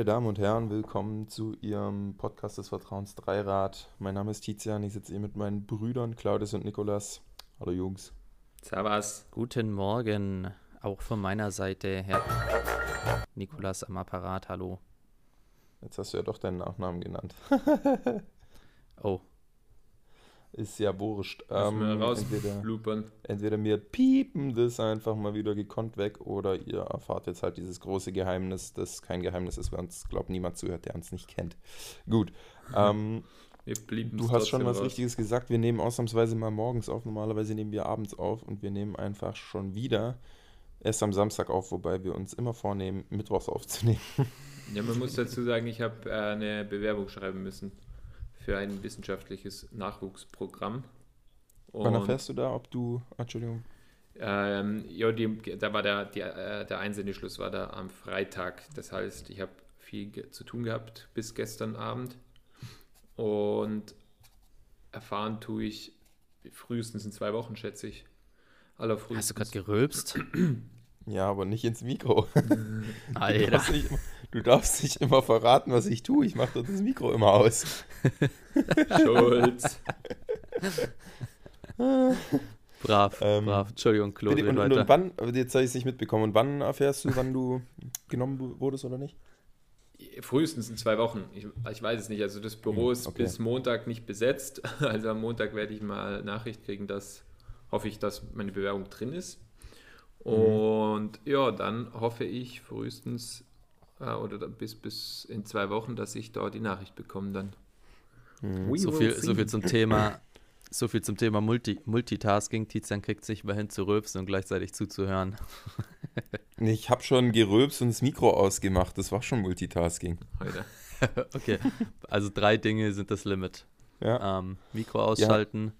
Meine Damen und Herren, willkommen zu Ihrem Podcast des Vertrauens Dreirad. Mein Name ist Tizian, ich sitze hier mit meinen Brüdern Claudius und Nikolas. Hallo Jungs. Servus. Guten Morgen, auch von meiner Seite, Herr Nikolas am Apparat, hallo. Jetzt hast du ja doch deinen Nachnamen genannt. Oh, Ist ja wurscht. Ähm, raus entweder, entweder wir piepen das einfach mal wieder gekonnt weg oder ihr erfahrt jetzt halt dieses große Geheimnis, das kein Geheimnis ist, weil uns, glaubt niemand zuhört, der uns nicht kennt. Gut. Ähm, Du hast schon was Richtiges gesagt. Wir nehmen ausnahmsweise mal morgens auf. Normalerweise nehmen wir abends auf und wir nehmen einfach schon wieder erst am Samstag auf, wobei wir uns immer vornehmen, mittwochs aufzunehmen. Ja, man muss dazu sagen, ich habe äh, eine Bewerbung schreiben müssen für ein wissenschaftliches Nachwuchsprogramm. Wann Und, erfährst du da, ob du. Entschuldigung. Ähm, ja, die, da war der, die, äh, der Einsendeschluss war da am Freitag. Das heißt, ich habe viel zu tun gehabt bis gestern Abend. Und erfahren tue ich frühestens in zwei Wochen, schätze ich. Allerfrühestens. hast du gerade gerülpst? Ja, aber nicht ins Mikro. Du Alter. darfst, nicht, immer- du darfst nicht immer verraten, was ich tue. Ich mache doch das Mikro immer aus. Schulz. Brav, Ähm, brav. Entschuldigung, Claude, Bitte, und, und, weiter. und wann, jetzt habe ich es nicht mitbekommen. Und wann erfährst du, wann du genommen wurdest oder nicht? Frühestens in zwei Wochen. Ich, ich weiß es nicht. Also das Büro ist Hm, okay. bis Montag nicht besetzt. Also am Montag werde ich mal Nachricht kriegen, dass hoffe ich, dass meine Bewerbung drin ist. Mhm. Und ja, dann hoffe ich frühestens äh, oder bis, bis in zwei Wochen, dass ich da die Nachricht bekomme dann. We So viel, see. so viel zum Thema, so viel zum Thema Multi, Multitasking. Tizian kriegt sich mal hin zu rülpsen und gleichzeitig zuzuhören. Ich habe schon gerülpst und das Mikro ausgemacht. Das war schon Multitasking. Heute. okay, also drei Dinge sind das Limit. Ja. Ähm, Mikro ausschalten.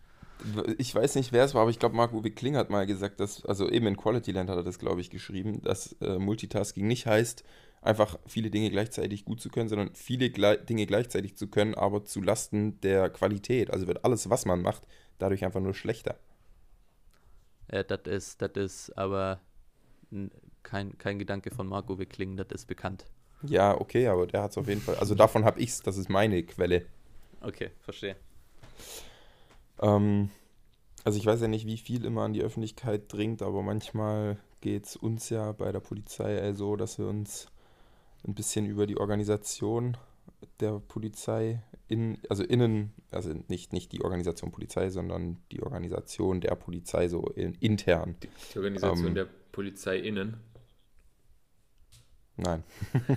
Ich weiß nicht, wer es war, aber ich glaube, Marc-Uwe Kling hat mal gesagt, dass, also eben in Quality Land hat er das, glaube ich, geschrieben, dass äh, Multitasking nicht heißt, einfach viele Dinge gleichzeitig gut zu können, sondern viele gle Dinge gleichzeitig zu können, aber zu Lasten der Qualität. Also wird alles, was man macht, dadurch einfach nur schlechter. Äh, das ist, das ist aber kein, kein Gedanke von Marco Wickling, das ist bekannt. Ja, okay, aber der hat es auf jeden Fall, also davon habe ich es, das ist meine Quelle. Okay, verstehe. Ähm, also ich weiß ja nicht, wie viel immer an die Öffentlichkeit dringt, aber manchmal geht es uns ja bei der Polizei so, dass wir uns ein bisschen über die Organisation der Polizei in, also innen, also nicht, nicht die Organisation Polizei, sondern die Organisation der Polizei so in, intern. Die Organisation Ähm. der Polizei innen. Nein.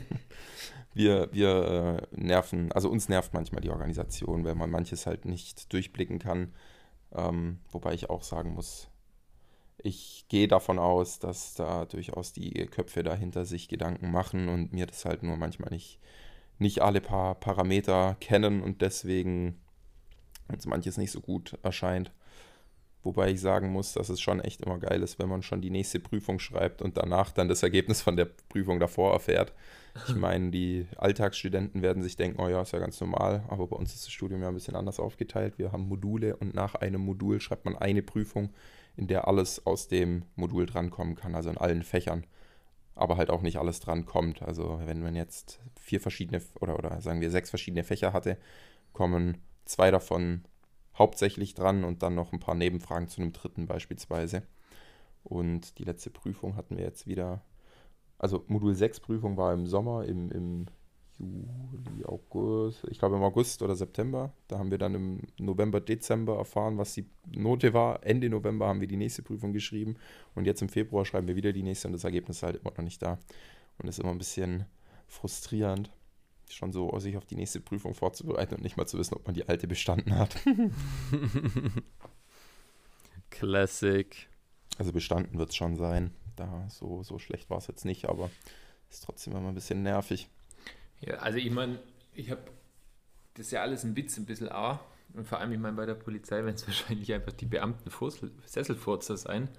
wir wir äh, nerven, also uns nervt manchmal die Organisation, weil man manches halt nicht durchblicken kann. Ähm, wobei ich auch sagen muss, ich gehe davon aus, dass da durchaus die Köpfe dahinter sich Gedanken machen und mir das halt nur manchmal nicht, nicht alle paar Parameter kennen und deswegen uns manches nicht so gut erscheint. Wobei ich sagen muss, dass es schon echt immer geil ist, wenn man schon die nächste Prüfung schreibt und danach dann das Ergebnis von der Prüfung davor erfährt. Ich meine, die Alltagsstudenten werden sich denken, oh ja, ist ja ganz normal, aber bei uns ist das Studium ja ein bisschen anders aufgeteilt. Wir haben Module und nach einem Modul schreibt man eine Prüfung, in der alles aus dem Modul drankommen kann, also in allen Fächern. Aber halt auch nicht alles dran kommt. Also wenn man jetzt vier verschiedene oder, oder sagen wir sechs verschiedene Fächer hatte, kommen zwei davon hauptsächlich dran und dann noch ein paar Nebenfragen zu einem dritten beispielsweise. Und die letzte Prüfung hatten wir jetzt wieder, also Modul 6 Prüfung war im Sommer, im, im Juli, August, ich glaube im August oder September. Da haben wir dann im November, Dezember erfahren, was die Note war. Ende November haben wir die nächste Prüfung geschrieben und jetzt im Februar schreiben wir wieder die nächste und das Ergebnis ist halt immer noch nicht da. Und ist immer ein bisschen frustrierend, schon so sich auf die nächste Prüfung vorzubereiten und nicht mal zu wissen, ob man die alte bestanden hat. Classic. Also bestanden wird es schon sein. Da so, so schlecht war es jetzt nicht, aber ist trotzdem immer ein bisschen nervig. Ja, also ich meine, ich habe das ist ja alles ein Witz, ein bisschen auch. Und vor allem, ich meine, bei der Polizei werden es wahrscheinlich einfach die Beamten Sesselfurzer sein.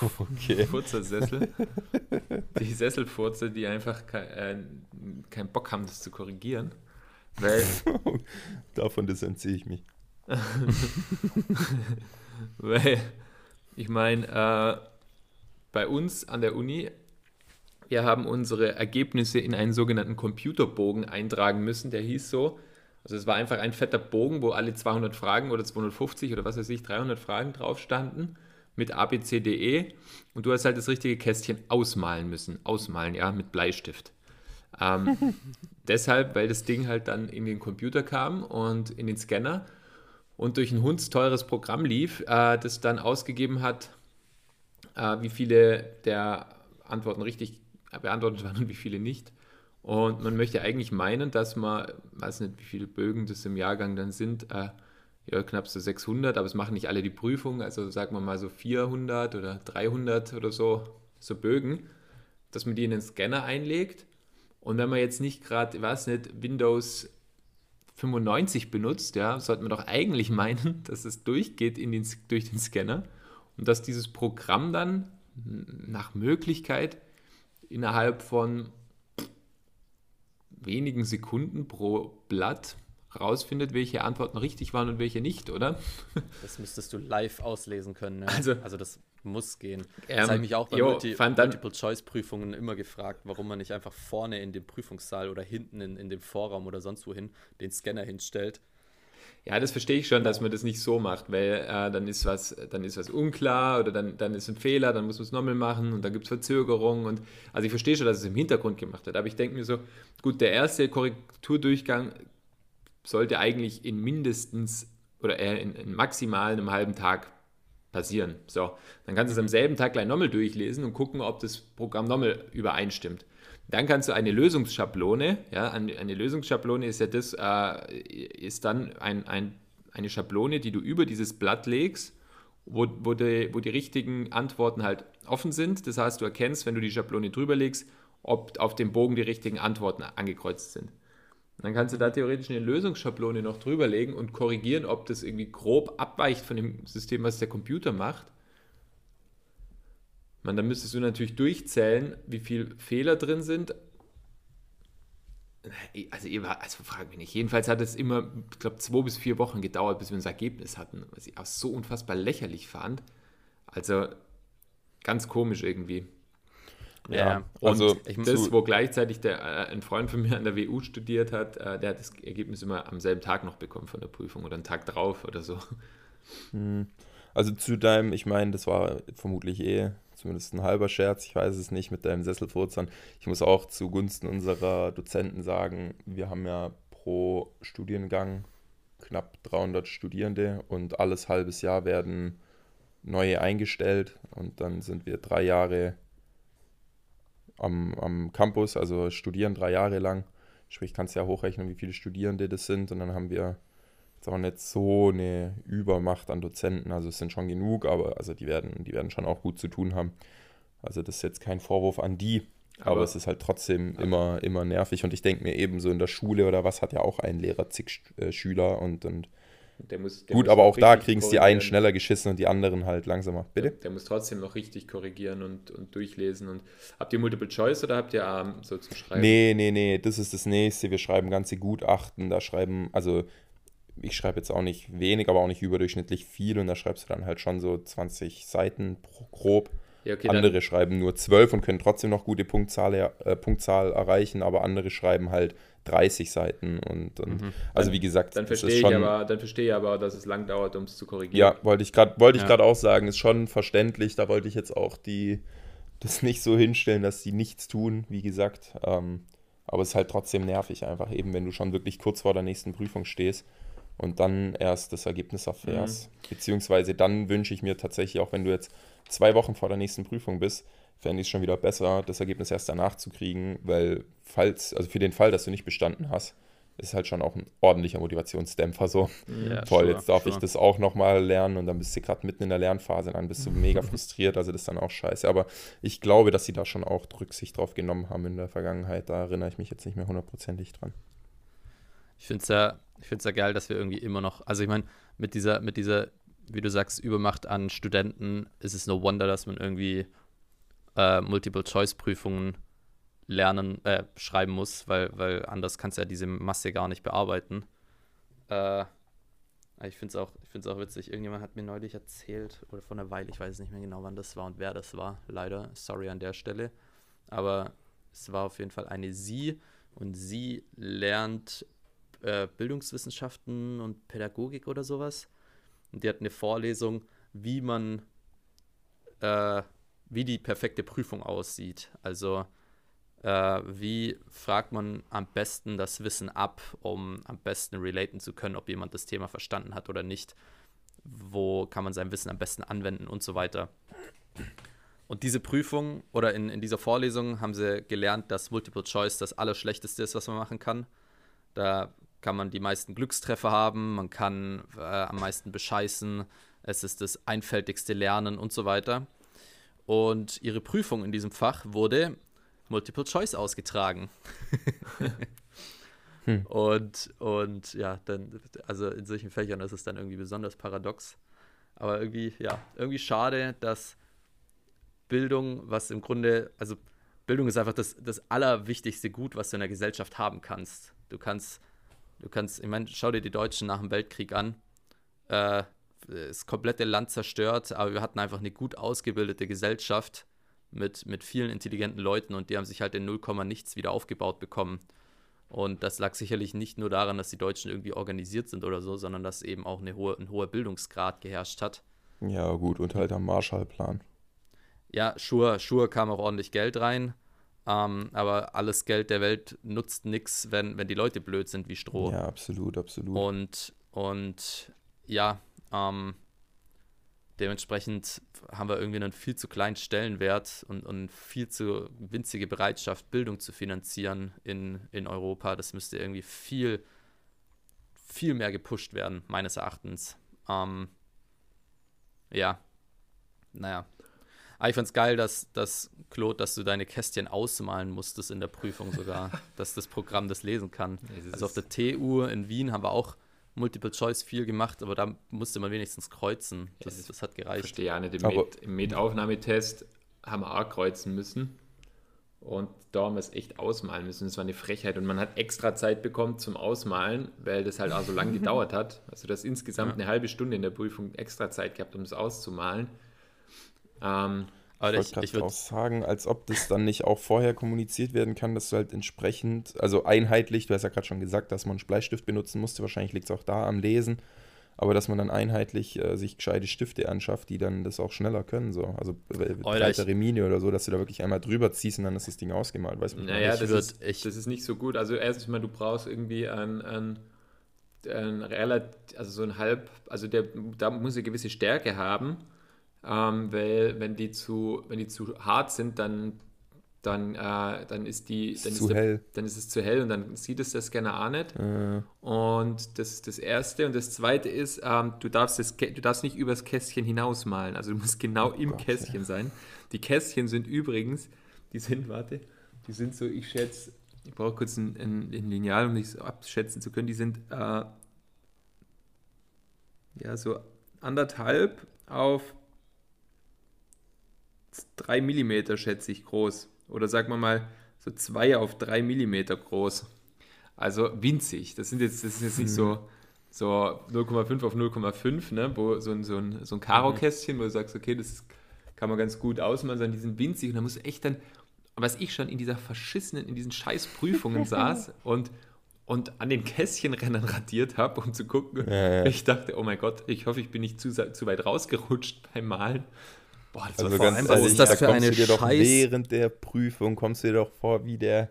Okay. Furzersessel. die Sesselfurzer, die einfach kein, äh, keinen Bock haben, das zu korrigieren. Weil, Davon distanziere ich mich. weil ich meine, äh, bei uns an der Uni wir haben unsere Ergebnisse in einen sogenannten Computerbogen eintragen müssen, der hieß so. Also es war einfach ein fetter Bogen, wo alle 200 Fragen oder 250 oder was weiß ich, 300 Fragen drauf standen mit ABCDE und du hast halt das richtige Kästchen ausmalen müssen. Ausmalen, ja, mit Bleistift. Ähm, deshalb, weil das Ding halt dann in den Computer kam und in den Scanner und durch ein hundsteures Programm lief, äh, das dann ausgegeben hat, äh, wie viele der Antworten richtig beantwortet waren und wie viele nicht. Und man möchte eigentlich meinen, dass man, weiß nicht, wie viele Bögen das im Jahrgang dann sind, äh, ja, knapp so 600, aber es machen nicht alle die Prüfung, also sagen wir mal so 400 oder 300 oder so, so Bögen, dass man die in den Scanner einlegt. Und wenn man jetzt nicht gerade, ich weiß nicht, Windows 95 benutzt, ja, sollte man doch eigentlich meinen, dass es durchgeht in den, durch den Scanner und dass dieses Programm dann nach Möglichkeit innerhalb von wenigen Sekunden pro Blatt rausfindet, welche Antworten richtig waren und welche nicht, oder? Das müsstest du live auslesen können. Ja. Also, also das muss gehen. Ähm, Das habe ich mich auch bei jo, Multi Multiple-Choice-Prüfungen immer gefragt, warum man nicht einfach vorne in dem Prüfungssaal oder hinten in, in dem Vorraum oder sonst wohin den Scanner hinstellt. Ja, das verstehe ich schon, dass man das nicht so macht, weil äh, dann ist was, dann ist was unklar oder dann, dann ist ein Fehler, dann muss man es nochmal machen und dann gibt es Verzögerungen und also ich verstehe schon, dass es im Hintergrund gemacht wird, aber ich denke mir so, gut, der erste Korrekturdurchgang sollte eigentlich in mindestens oder eher in, in maximal einem halben Tag passieren. So, dann kannst du es am selben Tag gleich nochmal durchlesen und gucken, ob das Programm nochmal übereinstimmt. Dann kannst du eine Lösungsschablone, ja, eine, Lösungsschablone ist ja das, äh, ist dann ein, ein, eine Schablone, die du über dieses Blatt legst, wo, wo, die, wo die richtigen Antworten halt offen sind. Das heißt, du erkennst, wenn du die Schablone drüber legst, ob auf dem Bogen die richtigen Antworten angekreuzt sind. Dann kannst du da theoretisch eine Lösungsschablone noch drüber legen und korrigieren, ob das irgendwie grob abweicht von dem System, was der Computer macht. Man, dann müsstest du natürlich durchzählen, wie viele Fehler drin sind. Also, ihr war, also frag mich nicht. Jedenfalls hat es immer, ich glaube, zwei bis vier Wochen gedauert, bis wir unser Ergebnis hatten, was ich auch so unfassbar lächerlich fand. Also ganz komisch irgendwie. Ja, Und also ich das, wo gleichzeitig der, äh, ein Freund von mir an der WU studiert hat, äh, der hat das Ergebnis immer am selben Tag noch bekommen von der Prüfung oder einen Tag drauf oder so. Also zu deinem, ich meine, das war vermutlich eh zumindest ein halber Scherz, ich weiß es nicht, mit deinem Sesselfurzern. Ich muss auch zugunsten unserer Dozenten sagen, wir haben ja pro Studiengang knapp 300 Studierende und alles halbes Jahr werden neue eingestellt und dann sind wir drei Jahre am, am Campus, also studieren drei Jahre lang. Sprich, kannst ja hochrechnen, wie viele Studierende das sind und dann haben wir jetzt auch nicht so eine Übermacht an Dozenten. Also es sind schon genug, aber also die werden, die werden schon auch gut zu tun haben. Also das ist jetzt kein Vorwurf an die, aber, Aber- es ist halt trotzdem immer, immer nervig. Und ich denke mir eben so in der Schule oder was hat ja auch ein Lehrer zig äh, Schüler und, und Der muss, der gut, aber auch da kriegen es die einen schneller geschissen und die anderen halt langsamer. Bitte? Der muss trotzdem noch richtig korrigieren und, und durchlesen. Und habt ihr Multiple Choice oder habt ihr ähm, so zum Schreiben? Nee, nee, nee, das ist das nächste. Wir schreiben ganze Gutachten. Da schreiben, also ich schreibe jetzt auch nicht wenig, aber auch nicht überdurchschnittlich viel und da schreibst du dann halt schon so 20 Seiten pro, grob. Ja, okay, andere schreiben nur 12 und können trotzdem noch gute Punktzahl, äh, Punktzahl erreichen, aber andere schreiben halt 30 Seiten und, und also wie gesagt, dann verstehe ist ich aber, dann verstehe ich aber, dass es lang dauert, um es zu korrigieren. ja, wollte ich gerade wollte ich Ja. gerade auch sagen, ist schon verständlich, da wollte ich jetzt auch die das nicht so hinstellen, dass die nichts tun, wie gesagt, ähm, aber es ist halt trotzdem nervig einfach eben, wenn du schon wirklich kurz vor der nächsten Prüfung stehst und dann erst das Ergebnis erfährst. Beziehungsweise dann wünsche ich mir tatsächlich auch, wenn du jetzt zwei Wochen vor der nächsten Prüfung bist, fände ich es schon wieder besser, das Ergebnis erst danach zu kriegen, weil falls, also für den Fall, dass du nicht bestanden hast, ist halt schon auch ein ordentlicher Motivationsdämpfer so. Ja, Toll, sure, jetzt darf ich sure. das auch nochmal lernen und dann bist du gerade mitten in der Lernphase, dann bist du mega frustriert, also das ist dann auch scheiße. Aber ich glaube, dass sie da schon auch Rücksicht drauf genommen haben in der Vergangenheit. Da erinnere ich mich jetzt nicht mehr hundertprozentig dran. Ich finde es ja, ich find's ja geil, dass wir irgendwie immer noch, also ich meine, mit dieser, mit dieser, wie du sagst, Übermacht an Studenten ist es no wonder, dass man irgendwie äh, Multiple-Choice-Prüfungen lernen, äh, schreiben muss, weil, weil anders kannst du ja diese Masse gar nicht bearbeiten. Äh, ich finde es auch, ich find's auch witzig. Irgendjemand hat mir neulich erzählt, oder vor einer Weile, ich weiß nicht mehr genau, wann das war und wer das war, leider, sorry an der Stelle. aber es war auf jeden Fall eine sie und sie lernt äh, Bildungswissenschaften und Pädagogik oder sowas. Und die hat eine Vorlesung, wie man, äh, wie die perfekte Prüfung aussieht. Also äh, wie fragt man am besten das Wissen ab, um am besten relaten zu können, ob jemand das Thema verstanden hat oder nicht. Wo kann man sein Wissen am besten anwenden und so weiter. Und diese Prüfung oder in, in dieser Vorlesung haben sie gelernt, dass Multiple Choice das Allerschlechteste ist, was man machen kann. Da kann man die meisten Glückstreffer haben, man kann äh, am meisten bescheißen, es ist das einfältigste Lernen und so weiter. Und ihre Prüfung in diesem Fach wurde Multiple Choice ausgetragen. hm. Und, und ja, dann, also in solchen Fächern ist es dann irgendwie besonders paradox. Aber irgendwie, ja, irgendwie schade, dass Bildung, was im Grunde, also Bildung ist einfach das, das allerwichtigste Gut, was du in der Gesellschaft haben kannst. Du kannst, du kannst, ich meine, schau dir die Deutschen nach dem Weltkrieg an. Äh, das komplette Land zerstört, aber wir hatten einfach eine gut ausgebildete Gesellschaft mit, mit vielen intelligenten Leuten und die haben sich halt in 0, nichts wieder aufgebaut bekommen. Und das lag sicherlich nicht nur daran, dass die Deutschen irgendwie organisiert sind oder so, sondern dass eben auch eine hohe, ein hoher Bildungsgrad geherrscht hat. Ja, gut, und halt am Marshallplan. Ja, Schur, Schur kam auch ordentlich Geld rein. Ähm, aber alles Geld der Welt nutzt nichts, wenn, wenn die Leute blöd sind wie Stroh. Ja, absolut, absolut. Und, und ja, ähm, Dementsprechend haben wir irgendwie einen viel zu kleinen Stellenwert und, und viel zu winzige Bereitschaft, Bildung zu finanzieren in, in Europa. Das müsste irgendwie viel, viel mehr gepusht werden, meines Erachtens. Ähm, ja, naja. Aber ich fand es geil, dass, dass, Claude, dass du deine Kästchen ausmalen musstest in der Prüfung sogar, dass das Programm das lesen kann. also auf der TU in Wien haben wir auch Multiple Choice viel gemacht, aber da musste man wenigstens kreuzen. Das, ja, das hat gereicht. Ich verstehe ja nicht. Im, Med, im Med-Aufnahmetest haben wir auch kreuzen müssen. Und da haben wir es echt ausmalen müssen. Das war eine Frechheit. Und man hat extra Zeit bekommen zum Ausmalen, weil das halt auch so lange gedauert hat. Also das insgesamt ja. eine halbe Stunde in der Prüfung extra Zeit gehabt, um es auszumalen. Ähm, aber ich, ich würde auch sagen, als ob das dann nicht auch vorher kommuniziert werden kann, dass du halt entsprechend, also einheitlich, du hast ja gerade schon gesagt, dass man einen Bleistift benutzen musste, wahrscheinlich liegt es auch da am Lesen, aber dass man dann einheitlich äh, sich gescheite Stifte anschafft, die dann das auch schneller können, so. Also breitere Mine oder so, dass du da wirklich einmal drüber ziehst und dann ist das Ding ausgemalt, weißt du? Naja, das ist, das ist nicht so gut. Also erstens mal, du brauchst irgendwie ein, ein ein relativ, also so ein halb, also der, da muss eine gewisse Stärke haben ähm, weil wenn die zu, wenn die zu hart sind, dann, dann, äh, dann ist die, dann ist, der, dann ist, es zu hell und dann sieht es der Scanner auch nicht. Äh. Und das ist das Erste. Und das Zweite ist, ähm, du, darfst das, du darfst nicht übers Kästchen hinausmalen. Also du musst genau oh im Gott, Kästchen ja. sein. Die Kästchen sind übrigens, die sind, warte, die sind so, ich schätze, ich brauche kurz ein, ein, ein Lineal, um das abschätzen zu können. Die sind äh, ja so anderthalb auf 3 mm, schätze ich, groß. Oder sagen wir mal so 2 auf 3 mm groß. Also winzig. Das, sind jetzt, das ist jetzt nicht so, mhm. so 0,5 auf 0,5, ne? wo so ein, so ein, so ein Karo-Kästchen, wo du sagst, okay, das kann man ganz gut ausmachen, sondern die sind winzig und da musst du echt dann, was ich schon in dieser verschissenen, in diesen scheiß Prüfungen saß und, und an den Kästchenrennen radiert habe, um zu gucken. Ja, ja. Ich dachte, oh mein Gott, ich hoffe, ich bin nicht zu, zu weit rausgerutscht beim Malen. Boah, das also ganz allem, was ist das da für eine Scheiß? während der Prüfung kommst du dir doch vor wie der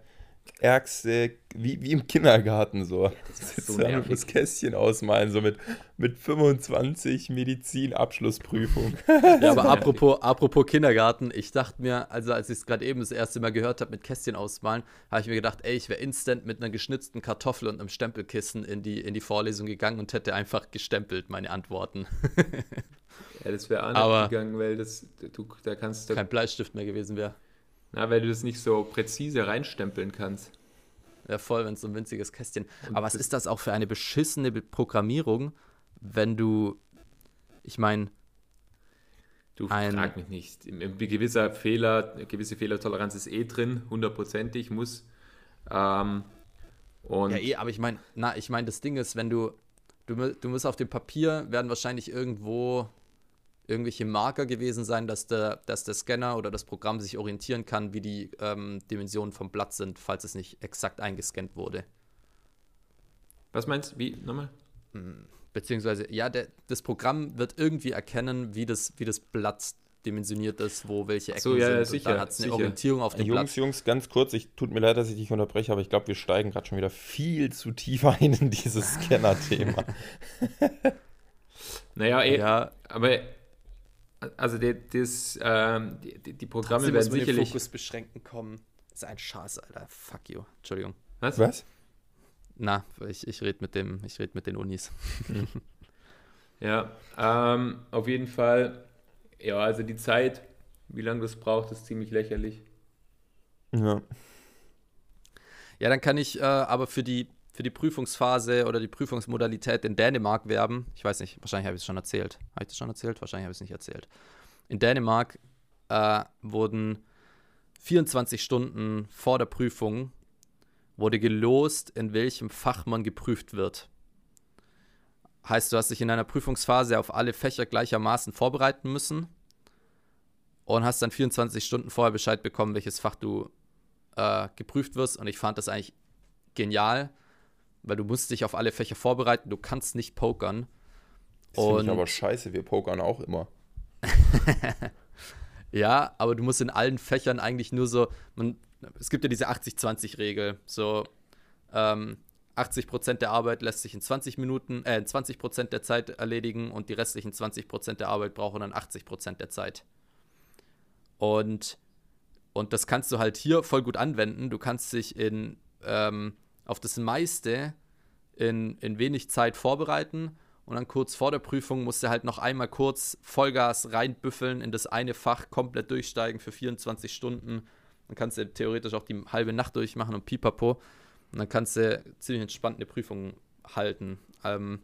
ärgste, wie, wie im Kindergarten so. Das ist so das Kästchen ausmalen, so mit, mit 25 Medizin-Abschlussprüfung. Ja, aber apropos, apropos Kindergarten, ich dachte mir, also als ich es gerade eben das erste Mal gehört habe mit Kästchen ausmalen, habe ich mir gedacht, ey, ich wäre instant mit einer geschnitzten Kartoffel und einem Stempelkissen in die, in die Vorlesung gegangen und hätte einfach gestempelt meine Antworten. Ja, das wäre auch nicht Aber gegangen, weil das, du, da kannst du. Kein Bleistift mehr gewesen wäre. Na, weil du das nicht so präzise reinstempeln kannst. Ja, voll, wenn es so ein winziges Kästchen. Und Aber was ist das auch für eine beschissene Programmierung, wenn du. Ich meine. Du ein, frag mich nicht. Ein gewisser Fehler, eine gewisse Fehlertoleranz ist eh drin, hundertprozentig, muss. Ähm, und ja, eh, aber ich meine, na, ich meine, das Ding ist, wenn du, du, du musst auf dem Papier werden wahrscheinlich irgendwo irgendwelche Marker gewesen sein, dass der, dass der Scanner oder das Programm sich orientieren kann, wie die ähm, Dimensionen vom Blatt sind, falls es nicht exakt eingescannt wurde. Was meinst du? Wie? Nochmal? Beziehungsweise, ja, der, das Programm wird irgendwie erkennen, wie das, wie das Blatt dimensioniert ist, wo welche Ecken so, ja, sind. sicher, und dann hat es eine. Orientierung auf dem Jungs, Blatt. Jungs, ganz kurz, ich tut mir leid, dass ich dich unterbreche, aber ich glaube, wir steigen gerade schon wieder viel zu tief ein in dieses Scanner-Thema. Naja, eh, Ja, aber also die, das, ähm, die, die- die Programme trotzdem muss werden man den sicherlich. Fokus beschränken kommen. ist ein Schatz, Alter. Fuck you. Entschuldigung. Was? Was? Na, ich, ich rede mit dem, ich rede mit den Unis. Ja, ähm, auf jeden Fall. Ja, also die Zeit, wie lange das braucht, ist ziemlich lächerlich. Ja. Ja, dann kann ich äh, aber für die, für die Prüfungsphase oder die Prüfungsmodalität in Dänemark werben. Ich weiß nicht, wahrscheinlich habe ich es schon erzählt. Habe ich das schon erzählt? Wahrscheinlich habe ich es nicht erzählt. In Dänemark äh, wurden 24 Stunden vor der Prüfung wurde gelost, in welchem Fach man geprüft wird. Heißt, du hast dich in einer Prüfungsphase auf alle Fächer gleichermaßen vorbereiten müssen und hast dann 24 Stunden vorher Bescheid bekommen, welches Fach du äh, geprüft wirst. Und ich fand das eigentlich genial, weil du musst dich auf alle Fächer vorbereiten, du kannst nicht pokern. Das finde ich aber scheiße, wir pokern auch immer. Ja, aber du musst in allen Fächern eigentlich nur so, man, es gibt ja diese 80-20-Regel, so ähm, 80% der Arbeit lässt sich in 20 Minuten, äh, in 20% der Zeit erledigen und die restlichen 20% der Arbeit brauchen dann 80% der Zeit. Und, und das kannst du halt hier voll gut anwenden. Du kannst dich in, ähm, auf das meiste in, in wenig Zeit vorbereiten und dann kurz vor der Prüfung musst du halt noch einmal kurz Vollgas reinbüffeln in das eine Fach, komplett durchsteigen für 24 Stunden. Dann kannst du theoretisch auch die halbe Nacht durchmachen und pipapo. Und dann kannst du ziemlich entspannt eine Prüfung halten. Ähm,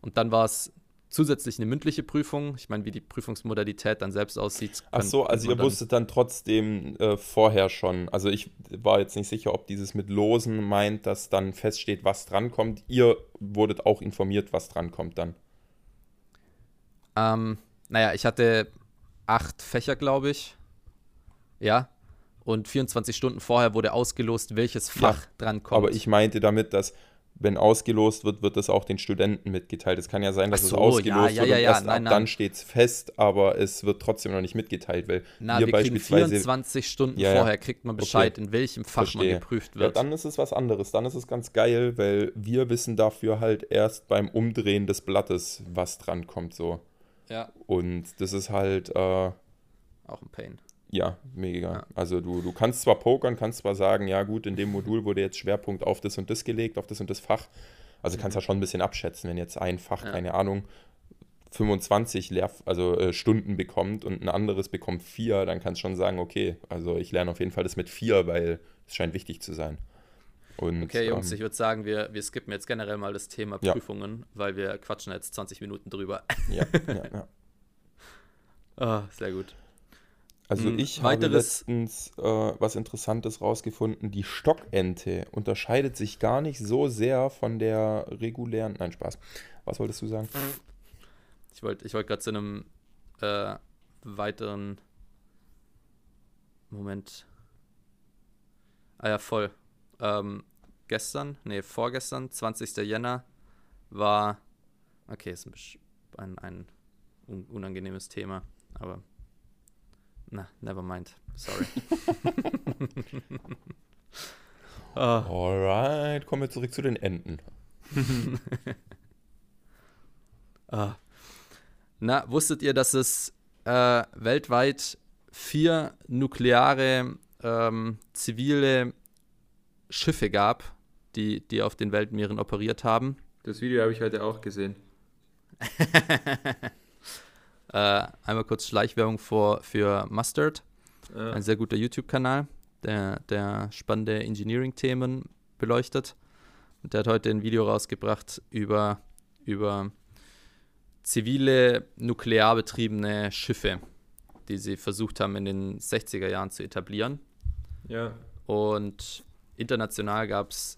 und dann war es zusätzlich eine mündliche Prüfung. Ich meine, wie die Prüfungsmodalität dann selbst aussieht. Ach so, also ihr wusstet dann trotzdem äh, vorher schon. Also ich war jetzt nicht sicher, ob dieses mit Losen meint, dass dann feststeht, was drankommt. Ihr wurdet auch informiert, was drankommt dann. Ähm, naja, ich hatte acht Fächer, glaube ich. Ja. Und 24 Stunden vorher wurde ausgelost, welches Fach dran kommt. Aber ich meinte damit, dass wenn ausgelost wird, wird das auch den Studenten mitgeteilt. Es kann ja sein, dass Ach es so, ausgelost ja, ja, wird ja, und ja, erst nein, ab nein. dann steht es fest, aber es wird trotzdem noch nicht mitgeteilt, weil Na, wir wir kriegen beispielsweise 24 Stunden Ja, ja. vorher kriegt man Bescheid, in welchem Fach Verstehe. man geprüft Ja, wird. dann ist es was anderes. Dann ist es ganz geil, weil wir wissen dafür halt erst beim Umdrehen des Blattes, was dran kommt so. ja, Und das ist halt, äh, auch ein Pain. Ja, mega. Ja. Also du, du kannst zwar pokern, kannst zwar sagen, ja gut, in dem Modul wurde jetzt Schwerpunkt auf das und das gelegt, auf das und das Fach. Also kannst ja schon ein bisschen abschätzen, wenn jetzt ein Fach, Ja. keine Ahnung, 25 Lehr also, äh, Stunden bekommt und ein anderes bekommt vier, dann kannst du schon sagen, okay, also ich lerne auf jeden Fall das mit vier, weil es scheint wichtig zu sein. Und, Okay, Jungs, ähm, ich würde sagen, wir, wir skippen jetzt generell mal das Thema Ja. Prüfungen, weil wir quatschen jetzt 20 Minuten drüber. ja, ja, ja. Ah, sehr gut. Also Mm, ich habe letztens äh, was Interessantes rausgefunden. Die Stockente unterscheidet sich gar nicht so sehr von der regulären. Nein, Spaß. Was wolltest du sagen? Ich wollte ich wollt gerade zu einem äh, weiteren Moment. Ah ja, voll. Ähm, gestern, nee, vorgestern, 20. Jänner, war. Okay, ist ein, ein, ein un unangenehmes Thema, aber. Na, never mind. Sorry. ah, Alright, kommen wir zurück zu den Enten. Ah. Na, wusstet ihr, dass es äh, weltweit vier nukleare ähm, zivile Schiffe gab, die, die auf den Weltmeeren operiert haben? Das Video habe ich heute auch gesehen. Äh, einmal kurz Schleichwerbung vor, für Mustard, Ja. ein sehr guter YouTube-Kanal, der, der spannende Engineering-Themen beleuchtet. Und der hat heute ein Video rausgebracht über, über zivile, nuklear betriebene Schiffe, die sie versucht haben in den 60er Jahren zu etablieren. ja. Und international gab es,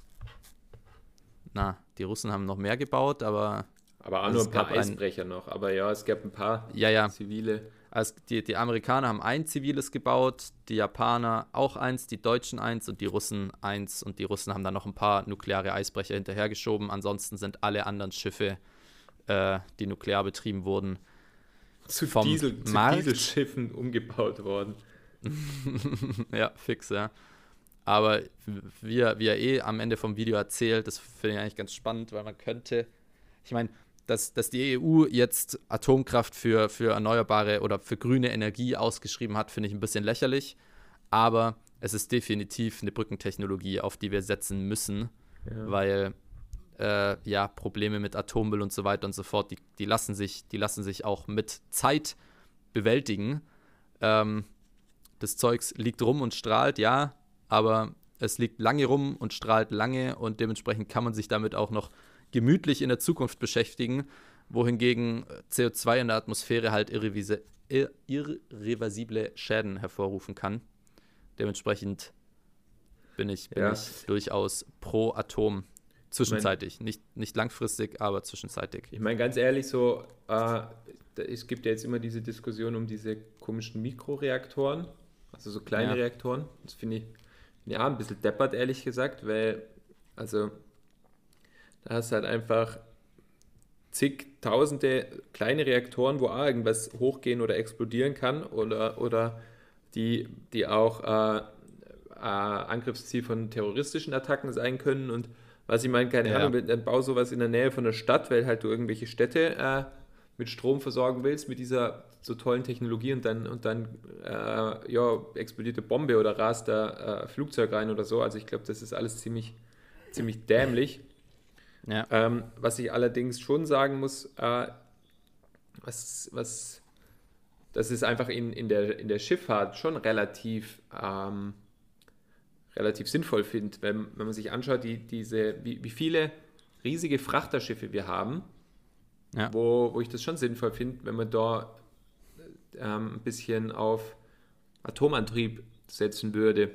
na, die Russen haben noch mehr gebaut, aber Aber auch also nur ein paar Eisbrecher ein, noch. Aber ja, es gab ein paar ja, ja. zivile. Also die, die Amerikaner haben ein ziviles gebaut, die Japaner auch eins, die Deutschen eins und die Russen eins. Und die Russen haben dann noch ein paar nukleare Eisbrecher hinterhergeschoben. Ansonsten sind alle anderen Schiffe, äh, die nuklear betrieben wurden, zu, Diesel, zu Dieselschiffen umgebaut worden. ja, fix, ja. Aber wie er, wie er eh am Ende vom Video erzählt, das finde ich eigentlich ganz spannend, weil man könnte, ich meine, dass, dass die EU jetzt Atomkraft für, für erneuerbare oder für grüne Energie ausgeschrieben hat, finde ich ein bisschen lächerlich. Aber es ist definitiv eine Brückentechnologie, auf die wir setzen müssen, ja. weil äh, ja, Probleme mit Atommüll und so weiter und so fort, die, die, lassen, sich, die lassen sich auch mit Zeit bewältigen. Ähm, das Zeugs liegt rum und strahlt, ja, aber es liegt lange rum und strahlt lange und dementsprechend kann man sich damit auch noch gemütlich in der Zukunft beschäftigen, wohingegen CO2 in der Atmosphäre halt irreversible Schäden hervorrufen kann. Dementsprechend bin ich, bin ja. ich durchaus pro Atom. Zwischenzeitig, ich mein, nicht, nicht langfristig, aber zwischenzeitig. Ich meine, ganz ehrlich, so, äh, es gibt ja jetzt immer diese Diskussion um diese komischen Mikroreaktoren, also so kleine ja. Reaktoren. Das finde ich ja ein bisschen deppert, ehrlich gesagt, weil, also da hast du halt einfach zigtausende kleine Reaktoren, wo auch irgendwas hochgehen oder explodieren kann oder, oder die, die auch äh, äh, Angriffsziel von terroristischen Attacken sein können. Und was ich meine, keine ja. Ahnung, dann bau sowas in der Nähe von der Stadt, weil halt du irgendwelche Städte äh, mit Strom versorgen willst, mit dieser so tollen Technologie und dann, und dann äh, ja, explodierte Bombe oder rast da äh, Flugzeug rein oder so. Also ich glaube, das ist alles ziemlich, ziemlich dämlich. Ja. Ähm, was ich allerdings schon sagen muss, äh, was, was, das ist einfach in, in, der, in der Schifffahrt schon relativ, ähm, relativ sinnvoll finde, wenn, wenn man sich anschaut, die, diese, wie, wie viele riesige Frachterschiffe wir haben, ja. wo, wo ich das schon sinnvoll finde, wenn man da ähm, ein bisschen auf Atomantrieb setzen würde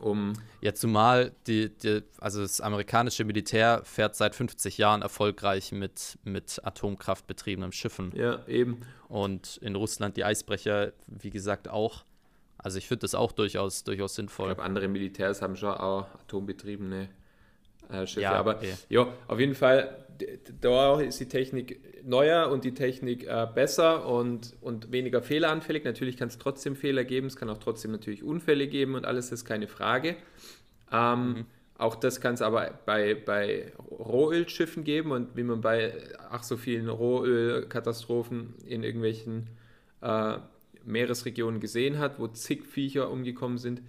um. Ja, zumal die, die, also das amerikanische Militär fährt seit 50 Jahren erfolgreich mit, mit Atomkraft betriebenen Schiffen. Ja, eben. Und in Russland die Eisbrecher, wie gesagt, auch. Also ich finde das auch durchaus, durchaus sinnvoll. Ich glaube, andere Militärs haben schon auch atombetriebene äh, Schiffe. Ja, aber okay. ja, auf jeden Fall, da ist die Technik neuer und die Technik äh, besser und, und weniger fehleranfällig. Natürlich kann es trotzdem Fehler geben, es kann auch trotzdem natürlich Unfälle geben und alles ist keine Frage. Ähm, mhm. Auch das kann es aber bei, bei Rohölschiffen geben und wie man bei ach so vielen Rohölkatastrophen in irgendwelchen äh, Meeresregionen gesehen hat, wo zig Viecher umgekommen sind.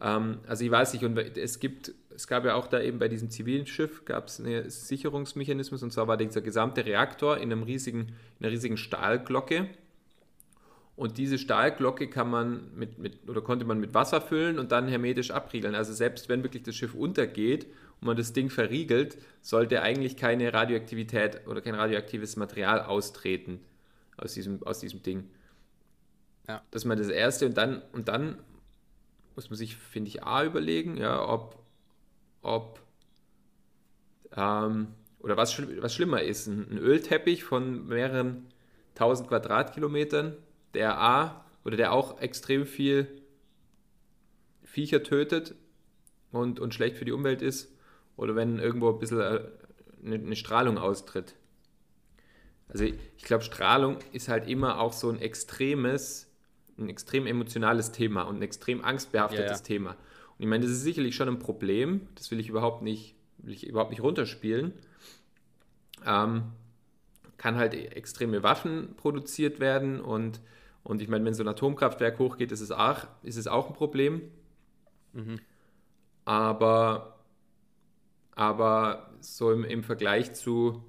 Ähm, also ich weiß nicht, und es gibt es gab ja auch da eben bei diesem zivilen Schiff gab es einen Sicherungsmechanismus und zwar war dieser gesamte Reaktor in, einem riesigen, in einer riesigen Stahlglocke. Und diese Stahlglocke kann man mit, mit, oder konnte man mit Wasser füllen und dann hermetisch abriegeln. Also selbst wenn wirklich das Schiff untergeht und man das Ding verriegelt, sollte eigentlich keine Radioaktivität oder kein radioaktives Material austreten aus diesem, aus diesem Ding. Ja. Das ist mal das Erste. Und dann, und dann muss man sich, finde ich, A überlegen, ja, ob, ob ähm, oder was, was schlimmer ist, ein, Ölteppich von mehreren tausend Quadratkilometern, der A oder der auch extrem viel Viecher tötet und, und schlecht für die Umwelt ist, oder wenn irgendwo ein bisschen eine, äh, eine Strahlung austritt. Also ich, ich glaube, Strahlung ist halt immer auch so ein extremes, ein extrem emotionales Thema und ein extrem angstbehaftetes ja, ja. Thema. Und ich meine, das ist sicherlich schon ein Problem, das will ich überhaupt nicht, will ich überhaupt nicht runterspielen. Ähm, kann halt extreme Waffen produziert werden und, und ich meine, wenn so ein Atomkraftwerk hochgeht, ist es auch, ist es auch ein Problem. Mhm. Aber, aber so im, im Vergleich zu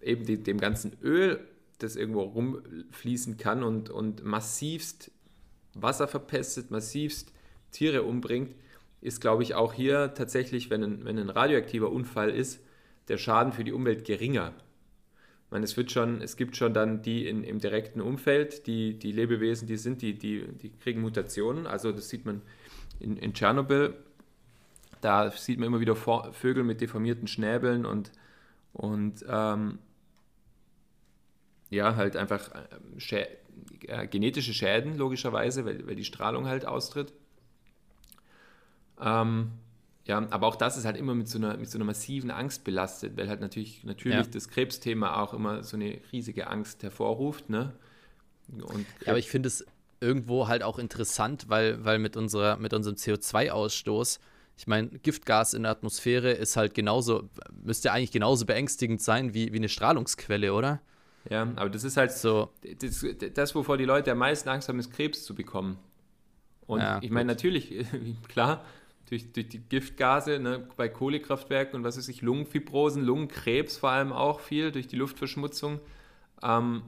eben die, dem ganzen Öl, das irgendwo rumfließen kann und, und massivst Wasser verpestet, massivst Tiere umbringt, ist, glaube ich, auch hier tatsächlich, wenn ein, wenn ein radioaktiver Unfall ist, der Schaden für die Umwelt geringer. Ich meine, es, wird schon, es gibt schon dann die in, im direkten Umfeld, die, die Lebewesen, die sind, die, die, die kriegen Mutationen. Also das sieht man in, in Tschernobyl. Da sieht man immer wieder Vögel mit deformierten Schnäbeln und, und ähm, ja, halt einfach ähm, Schä äh, genetische Schäden, logischerweise, weil, weil die Strahlung halt austritt. Ähm, ja, aber auch das ist halt immer mit so einer, mit so einer massiven Angst belastet, weil halt natürlich, natürlich ja. das Krebsthema auch immer so eine riesige Angst hervorruft. Ne? Ja, aber ich finde es irgendwo halt auch interessant, weil, weil mit, unserer, mit unserem CO2-Ausstoß, ich meine, Giftgas in der Atmosphäre ist halt genauso, müsste eigentlich genauso beängstigend sein wie, wie eine Strahlungsquelle, oder? Ja, aber das ist halt so. Das, das, wovor die Leute am meisten Angst haben, ist Krebs zu bekommen. Und ja, ich meine, natürlich, klar, durch, durch die Giftgase ne, bei Kohlekraftwerken und was weiß ich, Lungenfibrosen, Lungenkrebs vor allem auch viel durch die Luftverschmutzung. Ähm,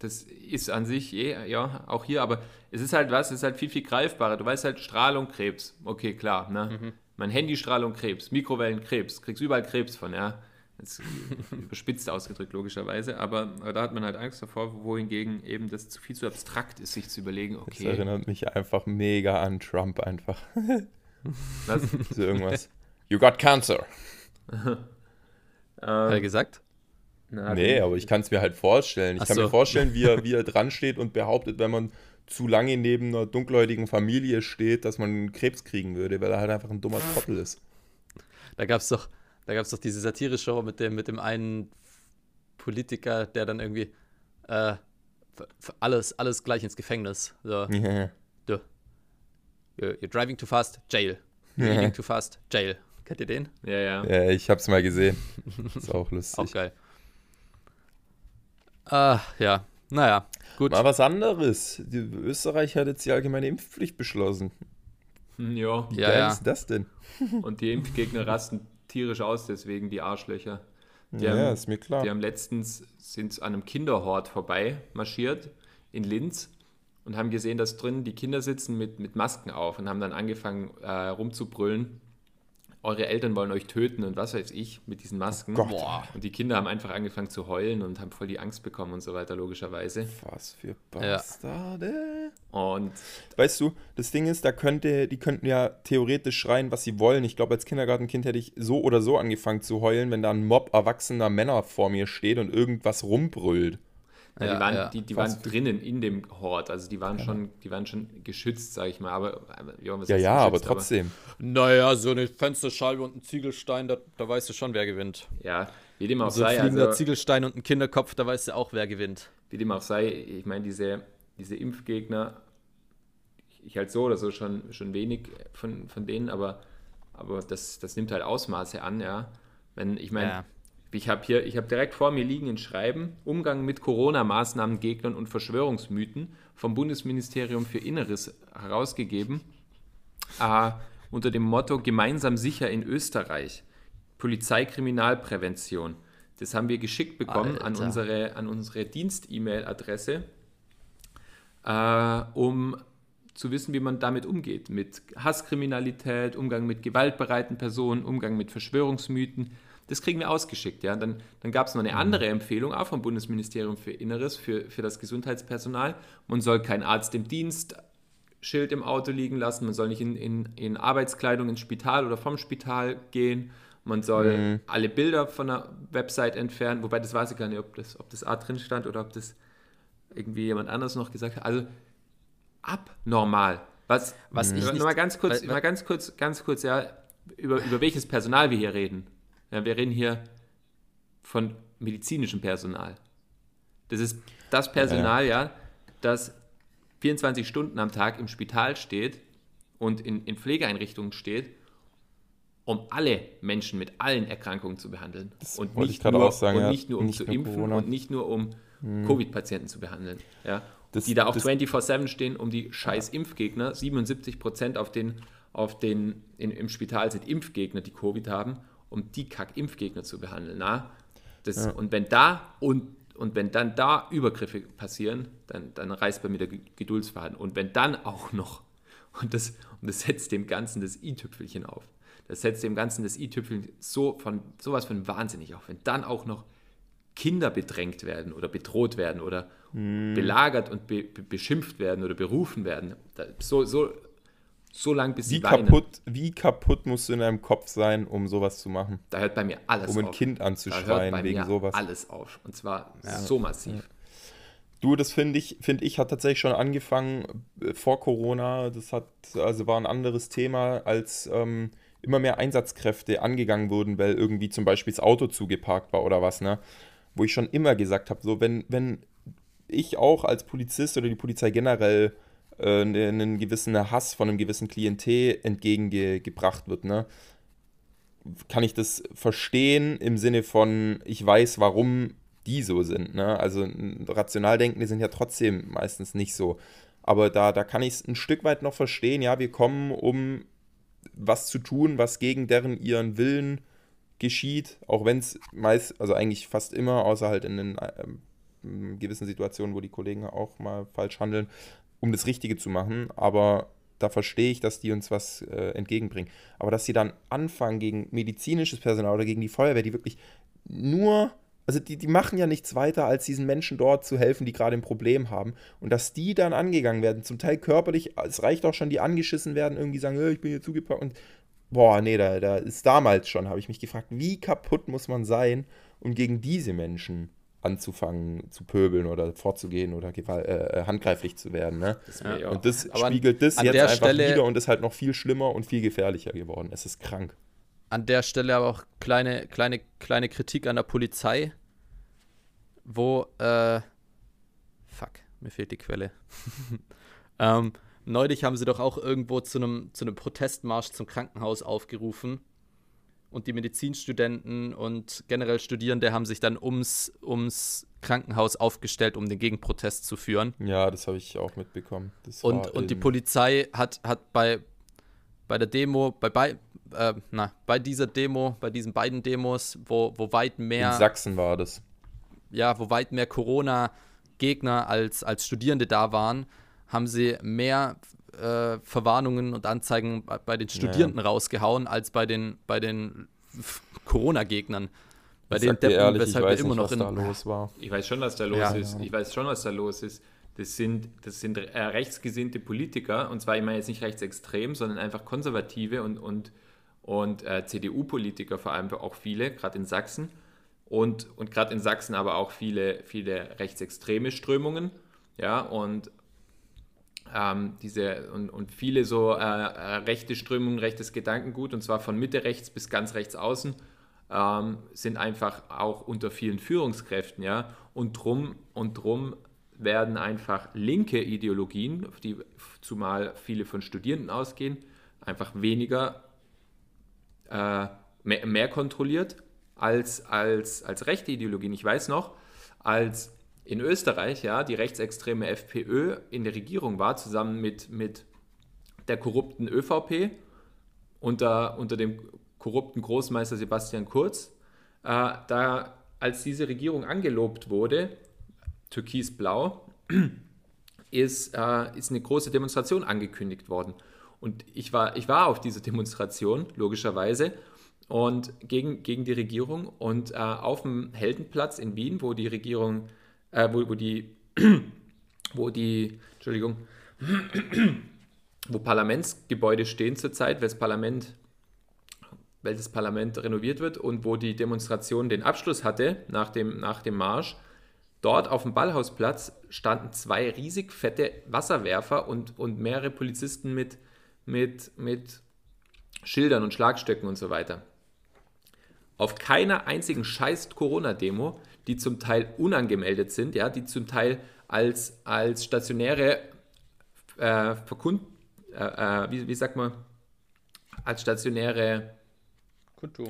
das ist an sich eh, ja, auch hier, aber es ist halt was, es ist halt viel, viel greifbarer. Du weißt halt, Strahlung, Krebs, okay, klar, ne? Mhm. Mein Handystrahlung, Krebs, Mikrowellen, Krebs, kriegst überall Krebs von, ja. Das ist überspitzt ausgedrückt, logischerweise, aber, aber, da hat man halt Angst davor, wohingegen eben das zu viel zu abstrakt ist, sich zu überlegen, okay. Das erinnert mich einfach mega an Trump einfach. Was? so irgendwas. You got cancer. Hat er gesagt? Na, nee, aber ich kann es mir halt vorstellen. Ich Ach kann so. mir vorstellen, wie er, wie er dran steht und behauptet, wenn man zu lange neben einer dunkelhäutigen Familie steht, dass man Krebs kriegen würde, weil er halt einfach ein dummer Trottel ist. Da gab es doch, doch diese Satire-Show mit dem, mit dem einen Politiker, der dann irgendwie äh, alles, alles gleich ins Gefängnis. So. Yeah. You're, you're driving too fast, jail. You're eating too fast, jail. Kennt ihr den? Ja, ja. Ja, ich hab's mal gesehen. Ist auch lustig. auch geil. Ah, ja. Naja, gut. Mal was anderes. Die, Österreich hat jetzt die allgemeine Impfpflicht beschlossen. Hm, ja. Wie ja, geil ja. ist das denn? Und die Impfgegner rasten tierisch aus, deswegen die Arschlöcher. Die ja, haben, ist mir klar. Die haben letztens sind an einem Kinderhort vorbei marschiert in Linz und haben gesehen, dass drin die Kinder sitzen mit, mit Masken auf und haben dann angefangen äh, rumzubrüllen. Eure Eltern wollen euch töten und was weiß ich mit diesen Masken. Oh und die Kinder haben einfach angefangen zu heulen und haben voll die Angst bekommen und so weiter, logischerweise. Was für Bastarde. Ja. Und weißt du, das Ding ist, da könnte, die könnten ja theoretisch schreien, was sie wollen. Ich glaube, als Kindergartenkind hätte ich so oder so angefangen zu heulen, wenn da ein Mob erwachsener Männer vor mir steht und irgendwas rumbrüllt. Ja, ja, die waren, ja. die, die waren drinnen in dem Hort, also die waren schon, die waren schon geschützt, sag ich mal. Aber ja, ja, ja aber trotzdem. Aber, naja, so eine Fensterscheibe und ein Ziegelstein, da, da weißt du schon, wer gewinnt. Ja, wie dem auch so sei. Ein fliegender also, Ziegelstein und ein Kinderkopf, da weißt du auch, wer gewinnt. Wie dem auch sei, ich meine, diese, diese Impfgegner, ich halt so oder so schon, schon wenig von, von denen, aber, aber das, das nimmt halt Ausmaße an, ja. Wenn, ich meine, ja ich habe hier, ich habe direkt vor mir liegen ein Schreiben, Umgang mit Corona-Maßnahmen, Gegnern und Verschwörungsmythen vom Bundesministerium für Inneres herausgegeben, äh, unter dem Motto Gemeinsam sicher in Österreich, Polizeikriminalprävention. Das haben wir geschickt bekommen an unsere, an unsere Dienst-E-Mail-Adresse, äh, um zu wissen, wie man damit umgeht. Mit Hasskriminalität, Umgang mit gewaltbereiten Personen, Umgang mit Verschwörungsmythen das kriegen wir ausgeschickt. Ja? Dann, dann gab es noch eine mhm. andere Empfehlung, auch vom Bundesministerium für Inneres, für, für das Gesundheitspersonal. Man soll keinen Arzt im Dienst Schild im Auto liegen lassen, man soll nicht in, in, in Arbeitskleidung ins Spital oder vom Spital gehen, man soll mhm. alle Bilder von der Website entfernen, wobei das weiß ich gar nicht, ob das, ob das A drin stand oder ob das irgendwie jemand anders noch gesagt hat. Also abnormal. Was, was ich nicht, mal ganz kurz, weil, mal ganz kurz, ganz kurz, ja, über, über welches Personal wir hier reden. Ja, wir reden hier von medizinischem Personal. Das ist das Personal, ja, ja das 24 Stunden am Tag im Spital steht und in, in Pflegeeinrichtungen steht, um alle Menschen mit allen Erkrankungen zu behandeln. Das und nicht, nur, sagen, und ja, nicht nur um nicht zu impfen Corona. und nicht nur um hm. Covid-Patienten zu behandeln. Ja, das, die da auch 24-7 stehen, um die scheiß Impfgegner, 77 Prozent auf den, auf den, in, im Spital sind Impfgegner, die Covid haben um die Kack-Impfgegner zu behandeln. Na? Das, ja. Und wenn da und, und wenn dann da Übergriffe passieren, dann, dann reißt bei mir der Geduldsfaden. Und wenn dann auch noch, und das, und das setzt dem Ganzen das i-Tüpfelchen auf, das setzt dem Ganzen das i-Tüpfelchen so von sowas von wahnsinnig auf, wenn dann auch noch Kinder bedrängt werden oder bedroht werden oder hm. belagert und be, be, beschimpft werden oder berufen werden. So, so, so lange, bis Wie sie weinen. kaputt, wie kaputt musst du in deinem Kopf sein, um sowas zu machen? Da hört bei mir alles Um ein auf. Kind da hört anzuschreien bei wegen mir sowas. alles auf. Und zwar so massiv. Du, das finde ich, finde ich, hat tatsächlich schon angefangen äh, vor Corona. Das hat, also war ein anderes Thema, als ähm, immer mehr Einsatzkräfte angegangen wurden, weil irgendwie zum Beispiel das Auto zugeparkt war oder was, ne? Wo ich schon immer gesagt habe, so, wenn, wenn ich auch als Polizist oder die Polizei generell äh, ne- einen gewissen Hass von einem gewissen Klientel entgegengebracht wird, ne? kann ich das verstehen im Sinne von, ich weiß, warum die so sind. Ne? Also rational denkende sind ja trotzdem meistens nicht so. Aber da, da kann ich es ein Stück weit noch verstehen. Ja, wir kommen, um was zu tun, was gegen deren ihren Willen geschieht, auch wenn es meist, also eigentlich fast immer, außer halt in den ähm, gewissen Situationen, wo die Kollegen auch mal falsch handeln, um das Richtige zu machen. Aber da verstehe ich, dass die uns was äh, entgegenbringen. Aber dass sie dann anfangen gegen medizinisches Personal oder gegen die Feuerwehr, die wirklich nur, also die, die machen ja nichts weiter, als diesen Menschen dort zu helfen, die gerade ein Problem haben. Und dass die dann angegangen werden, zum Teil körperlich, es reicht auch schon, die angeschissen werden, irgendwie sagen, "Äh, ich bin hier zugepackt und boah, nee, da, da ist damals schon, habe ich mich gefragt, wie kaputt muss man sein, um gegen diese Menschen anzufangen zu pöbeln oder vorzugehen oder gewalt, äh, handgreiflich zu werden. Ne? Das ja. Und das Aber an- spiegelt das an jetzt der einfach Stelle- wieder und ist halt noch viel schlimmer und viel gefährlicher geworden. Es ist krank. An der Stelle aber auch kleine, kleine, kleine Kritik an der Polizei, wo, äh, fuck, mir fehlt die Quelle. ähm, neulich haben sie doch auch irgendwo zu einem zu einem Protestmarsch zum Krankenhaus aufgerufen. Und die Medizinstudenten und generell Studierende haben sich dann ums, ums Krankenhaus aufgestellt, um den Gegenprotest zu führen. Ja, das habe ich auch mitbekommen. Das Und, und die in- Polizei hat, hat bei, bei der Demo, bei, bei, äh, na, bei dieser Demo, bei diesen beiden Demos, wo, wo weit in mehr, Sachsen war das. ja, wo weit mehr Corona-Gegner als, als Studierende da waren, haben sie mehr äh, Verwarnungen und Anzeigen bei, bei den Studierenden rausgehauen, als bei den, bei den Corona-Gegnern. Bei Ich den Deppen, ehrlich, ich weshalb wir weiß immer nicht, noch was in. da los war. Ich weiß schon, was da los Ja. ist. Ich weiß schon, was da los ist. Das sind, das sind äh, rechtsgesinnte Politiker, und zwar ich meine jetzt nicht rechtsextrem, sondern einfach konservative und, und, und äh, CDU-Politiker, vor allem auch viele, gerade in Sachsen. Und, und gerade in Sachsen aber auch viele, viele rechtsextreme Strömungen. Ja, und ähm, diese und, und viele so äh, äh, rechte Strömungen, rechtes Gedankengut, und zwar von Mitte rechts bis ganz rechts außen, ähm, sind einfach auch unter vielen Führungskräften, ja. Und drum, und drum werden einfach linke Ideologien, die zumal viele von Studierenden ausgehen, einfach weniger äh, mehr, mehr kontrolliert als, als, als rechte Ideologien. Ich weiß noch, als in Österreich ja die rechtsextreme FPÖ in der Regierung war, zusammen mit, mit der korrupten ÖVP unter, unter dem korrupten Großmeister Sebastian Kurz, äh, da als diese Regierung angelobt wurde, türkisblau, ist, äh, ist eine große Demonstration angekündigt worden. Und ich war, ich war auf dieser Demonstration, logischerweise, und gegen, gegen die Regierung. Und äh, auf dem Heldenplatz in Wien, wo die Regierung, äh, wo, wo die, wo die, Entschuldigung, wo Parlamentsgebäude stehen zurzeit, weil das Parlament, weil das Parlament renoviert wird und wo die Demonstration den Abschluss hatte nach dem, nach dem Marsch, Dort auf dem Ballhausplatz standen zwei riesig fette Wasserwerfer und, und mehrere Polizisten mit, mit, mit Schildern und Schlagstöcken und so weiter. Auf keiner einzigen scheiß Corona-Demo, die zum Teil unangemeldet sind, ja, die zum Teil als, als stationäre äh, Verkund, äh, äh, wie, wie sagt man, als stationäre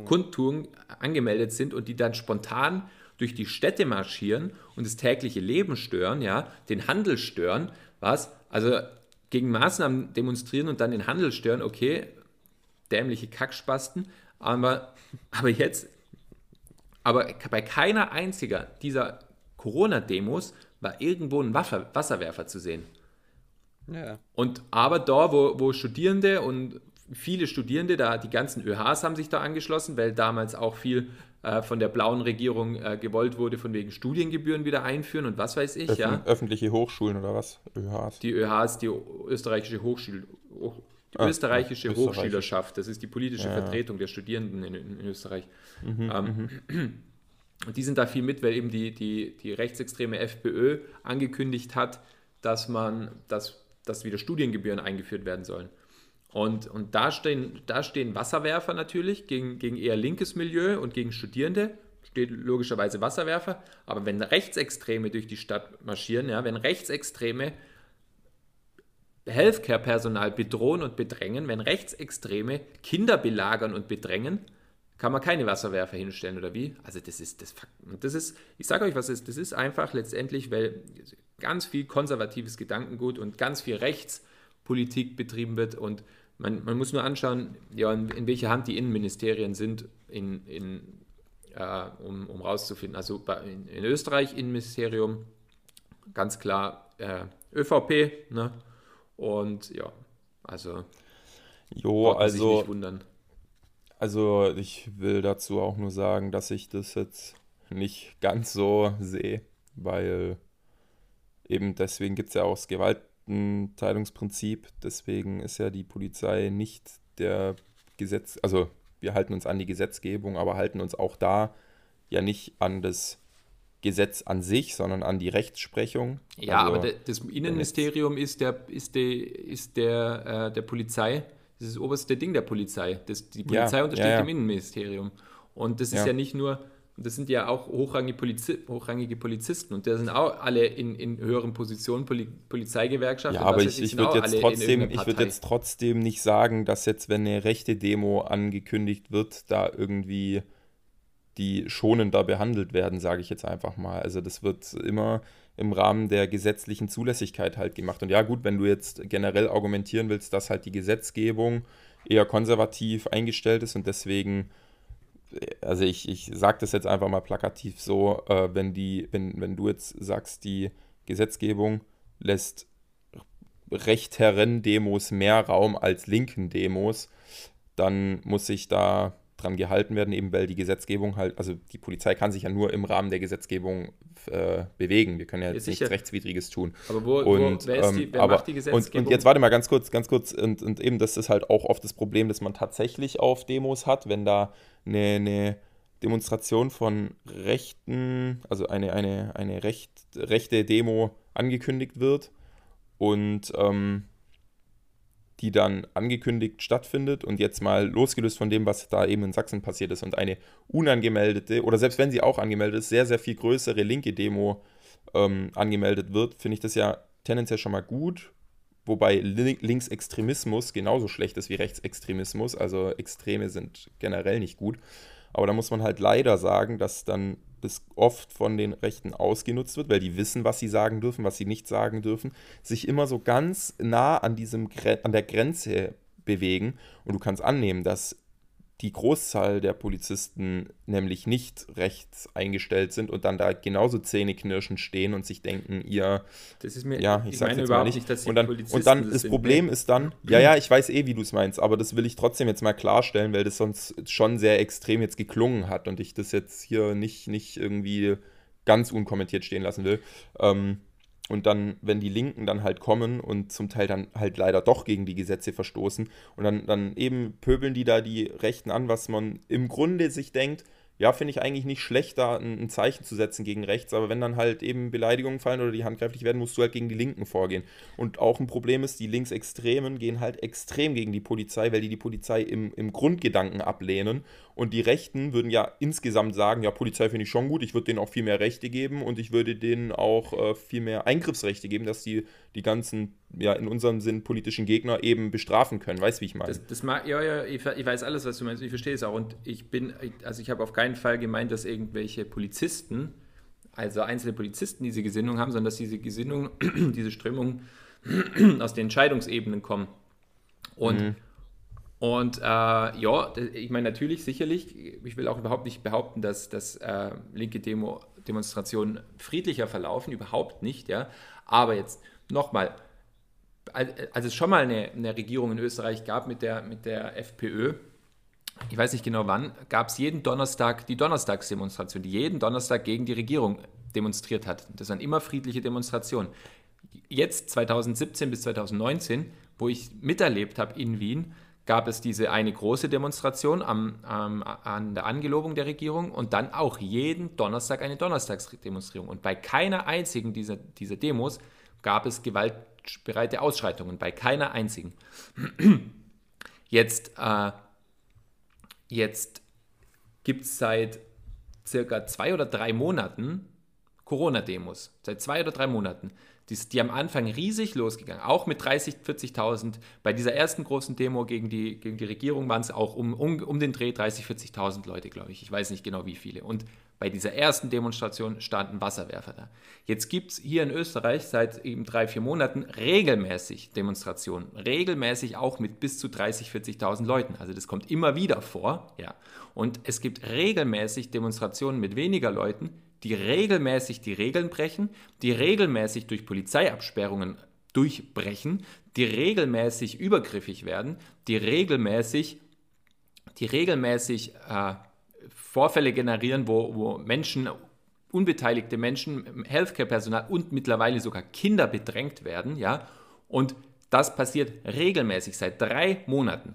Kundtun angemeldet sind und die dann spontan durch die Städte marschieren und das tägliche Leben stören, ja, den Handel stören, was? Also gegen Maßnahmen demonstrieren und dann den Handel stören, okay, dämliche Kackspasten, aber, aber jetzt, aber bei keiner einziger dieser Corona-Demos war irgendwo ein Wasser, Wasserwerfer zu sehen. Ja. Und aber da, wo, wo Studierende und viele Studierende, da die ganzen ÖHs haben sich da angeschlossen, weil damals auch viel äh, von der blauen Regierung äh, gewollt wurde, von wegen Studiengebühren wieder einführen und was weiß ich, Öffn ja. Öffentliche Hochschulen oder was? ÖHs. Die ÖHs, die österreichische Hochschule, Hoch, ah, österreichische ja, Hochschülerschaft. Das ist die politische ja. Vertretung der Studierenden in, in Österreich. Mhm, ähm, mhm. und die sind da viel mit, weil eben die, die, die rechtsextreme FPÖ angekündigt hat, dass man, dass, dass wieder Studiengebühren eingeführt werden sollen. Und, und da, stehen, da stehen Wasserwerfer natürlich gegen, gegen eher linkes Milieu und gegen Studierende steht logischerweise Wasserwerfer. Aber wenn Rechtsextreme durch die Stadt marschieren, ja, wenn Rechtsextreme Healthcare-Personal bedrohen und bedrängen, wenn Rechtsextreme Kinder belagern und bedrängen, kann man keine Wasserwerfer hinstellen oder wie? Also das ist das, das ist, ich sage euch was ist, das ist einfach letztendlich, weil ganz viel konservatives Gedankengut und ganz viel Rechtspolitik betrieben wird und man, man muss nur anschauen, ja, in, in welcher Hand die Innenministerien sind in, in äh, um, um rauszufinden. Also bei, in, in, Österreich Innenministerium, ganz klar äh, ÖVP, ne? Und ja, also. Jo, also. Also ich will dazu auch nur sagen, dass ich das jetzt nicht ganz so sehe, weil eben deswegen gibt es ja auch das Gewaltenteilungsprinzip, deswegen ist ja die Polizei nicht der Gesetz, also wir halten uns an die Gesetzgebung, aber halten uns auch da ja nicht an das Gesetz an sich, sondern an die Rechtsprechung. Ja, also, aber das Innenministerium ist der, ist der, ist der, äh, der Polizei, das ist das oberste Ding der Polizei. Das, die Polizei ja, untersteht ja, ja. dem Innenministerium. Und das ist ja, nicht nur, das sind ja auch hochrangige, Polizi hochrangige Polizisten und da sind auch alle in, in höheren Positionen, Poli Polizeigewerkschaften. Ja, aber ich, ich würde jetzt, trotzdem, würd jetzt trotzdem nicht sagen, dass jetzt, wenn eine rechte Demo angekündigt wird, da irgendwie die schonender behandelt werden, sage ich jetzt einfach mal. Also das wird immer im Rahmen der gesetzlichen Zulässigkeit halt gemacht. Und ja gut, wenn du jetzt generell argumentieren willst, dass halt die Gesetzgebung eher konservativ eingestellt ist und deswegen, also ich, ich sage das jetzt einfach mal plakativ so, äh, wenn, die, wenn, wenn du jetzt sagst, die Gesetzgebung lässt rechteren Demos mehr Raum als linken Demos, dann muss ich da dran gehalten werden, eben weil die Gesetzgebung halt, also die Polizei kann sich ja nur im Rahmen der Gesetzgebung äh, bewegen. Wir können ja jetzt ja, nichts Rechtswidriges tun. Aber wo, und, wo, wer, die, ähm, wer aber, macht die Gesetzgebung? Und, und, jetzt warte mal ganz kurz, ganz kurz, und, und eben das ist halt auch oft das Problem, dass man tatsächlich auf Demos hat, wenn da eine, eine Demonstration von Rechten, also eine, eine, eine recht, rechte Demo angekündigt wird und ähm, die dann angekündigt stattfindet und jetzt mal losgelöst von dem, was da eben in Sachsen passiert ist und eine unangemeldete oder selbst wenn sie auch angemeldet ist, sehr, sehr viel größere linke Demo ähm, angemeldet wird, finde ich das ja tendenziell schon mal gut. Wobei Linksextremismus genauso schlecht ist wie Rechtsextremismus. Also Extreme sind generell nicht gut. Aber da muss man halt leider sagen, dass dann das oft von den Rechten ausgenutzt wird, weil die wissen, was sie sagen dürfen, was sie nicht sagen dürfen, sich immer so ganz nah an, diesem, an der Grenze bewegen. Und du kannst annehmen, dass die Großzahl der Polizisten nämlich nicht rechts eingestellt sind und dann da genauso zähneknirschend stehen und sich denken, ihr, das ist mir, ja, ich, ich meine jetzt mal nicht, nicht dass und dann, und dann das Problem ne? ist dann, ja, ja, ich weiß eh, wie du es meinst, aber das will ich trotzdem jetzt mal klarstellen, weil das sonst schon sehr extrem jetzt geklungen hat und ich das jetzt hier nicht, nicht irgendwie ganz unkommentiert stehen lassen will. Ähm, und dann, wenn die Linken dann halt kommen und zum Teil dann halt leider doch gegen die Gesetze verstoßen und dann, dann eben pöbeln die da die Rechten an, was man im Grunde sich denkt, ja, finde ich eigentlich nicht schlecht, da ein, ein, Zeichen zu setzen gegen rechts, aber wenn dann halt eben Beleidigungen fallen oder die handgreiflich werden, musst du halt gegen die Linken vorgehen. Und auch ein Problem ist, die Linksextremen gehen halt extrem gegen die Polizei, weil die die Polizei im, im Grundgedanken ablehnen. Und die Rechten würden ja insgesamt sagen, ja, Polizei finde ich schon gut, ich würde denen auch viel mehr Rechte geben und ich würde denen auch äh, viel mehr Eingriffsrechte geben, dass die die ganzen, ja, in unserem Sinn politischen Gegner eben bestrafen können. Weißt du, wie ich meine? Das, das mag, ja, ja, ich, ich, weiß alles, was du meinst. Ich verstehe es auch. Und ich bin, also ich habe auf keinen Fall gemeint, dass irgendwelche Polizisten, also einzelne Polizisten diese Gesinnung haben, sondern dass diese Gesinnung, diese Strömung aus den Entscheidungsebenen kommen. Und, mhm. und äh, ja, ich meine natürlich, sicherlich, ich will auch überhaupt nicht behaupten, dass, dass äh, linke Demo, Demonstrationen friedlicher verlaufen, überhaupt nicht, ja. Aber jetzt nochmal, als es schon mal eine, eine, Regierung in Österreich gab mit der, mit der FPÖ, ich weiß nicht genau wann, gab es jeden Donnerstag die Donnerstagsdemonstration, die jeden Donnerstag gegen die Regierung demonstriert hat. Das waren immer friedliche Demonstrationen. Jetzt, 2017 bis 2019, wo ich miterlebt habe in Wien, gab es diese eine große Demonstration am, ähm, an der Angelobung der Regierung und dann auch jeden Donnerstag eine Donnerstagsdemonstrierung. Und bei keiner einzigen dieser, dieser Demos gab es gewaltbereite Ausschreitungen, bei keiner einzigen. Jetzt, äh, jetzt gibt es seit circa zwei oder drei Monaten Corona-Demos. Seit zwei oder drei Monaten. Die, die am Anfang riesig losgegangen, auch mit 30, 40.000. Bei dieser ersten großen Demo gegen die, gegen die Regierung waren es auch um, um, um den Dreh 30, 40.000 Leute, glaube ich. Ich weiß nicht genau wie viele. Und bei dieser ersten Demonstration standen Wasserwerfer da. Jetzt gibt es hier in Österreich seit eben drei, vier Monaten regelmäßig Demonstrationen. Regelmäßig auch mit bis zu 30, 40.000 Leuten. Also das kommt immer wieder vor. Ja. Und es gibt regelmäßig Demonstrationen mit weniger Leuten, die regelmäßig die Regeln brechen, die regelmäßig durch Polizeiabsperrungen durchbrechen, die regelmäßig übergriffig werden, die regelmäßig, die regelmäßig äh, Vorfälle generieren, wo, wo Menschen, unbeteiligte Menschen, Healthcare-Personal und mittlerweile sogar Kinder bedrängt werden, ja, und das passiert regelmäßig seit drei Monaten.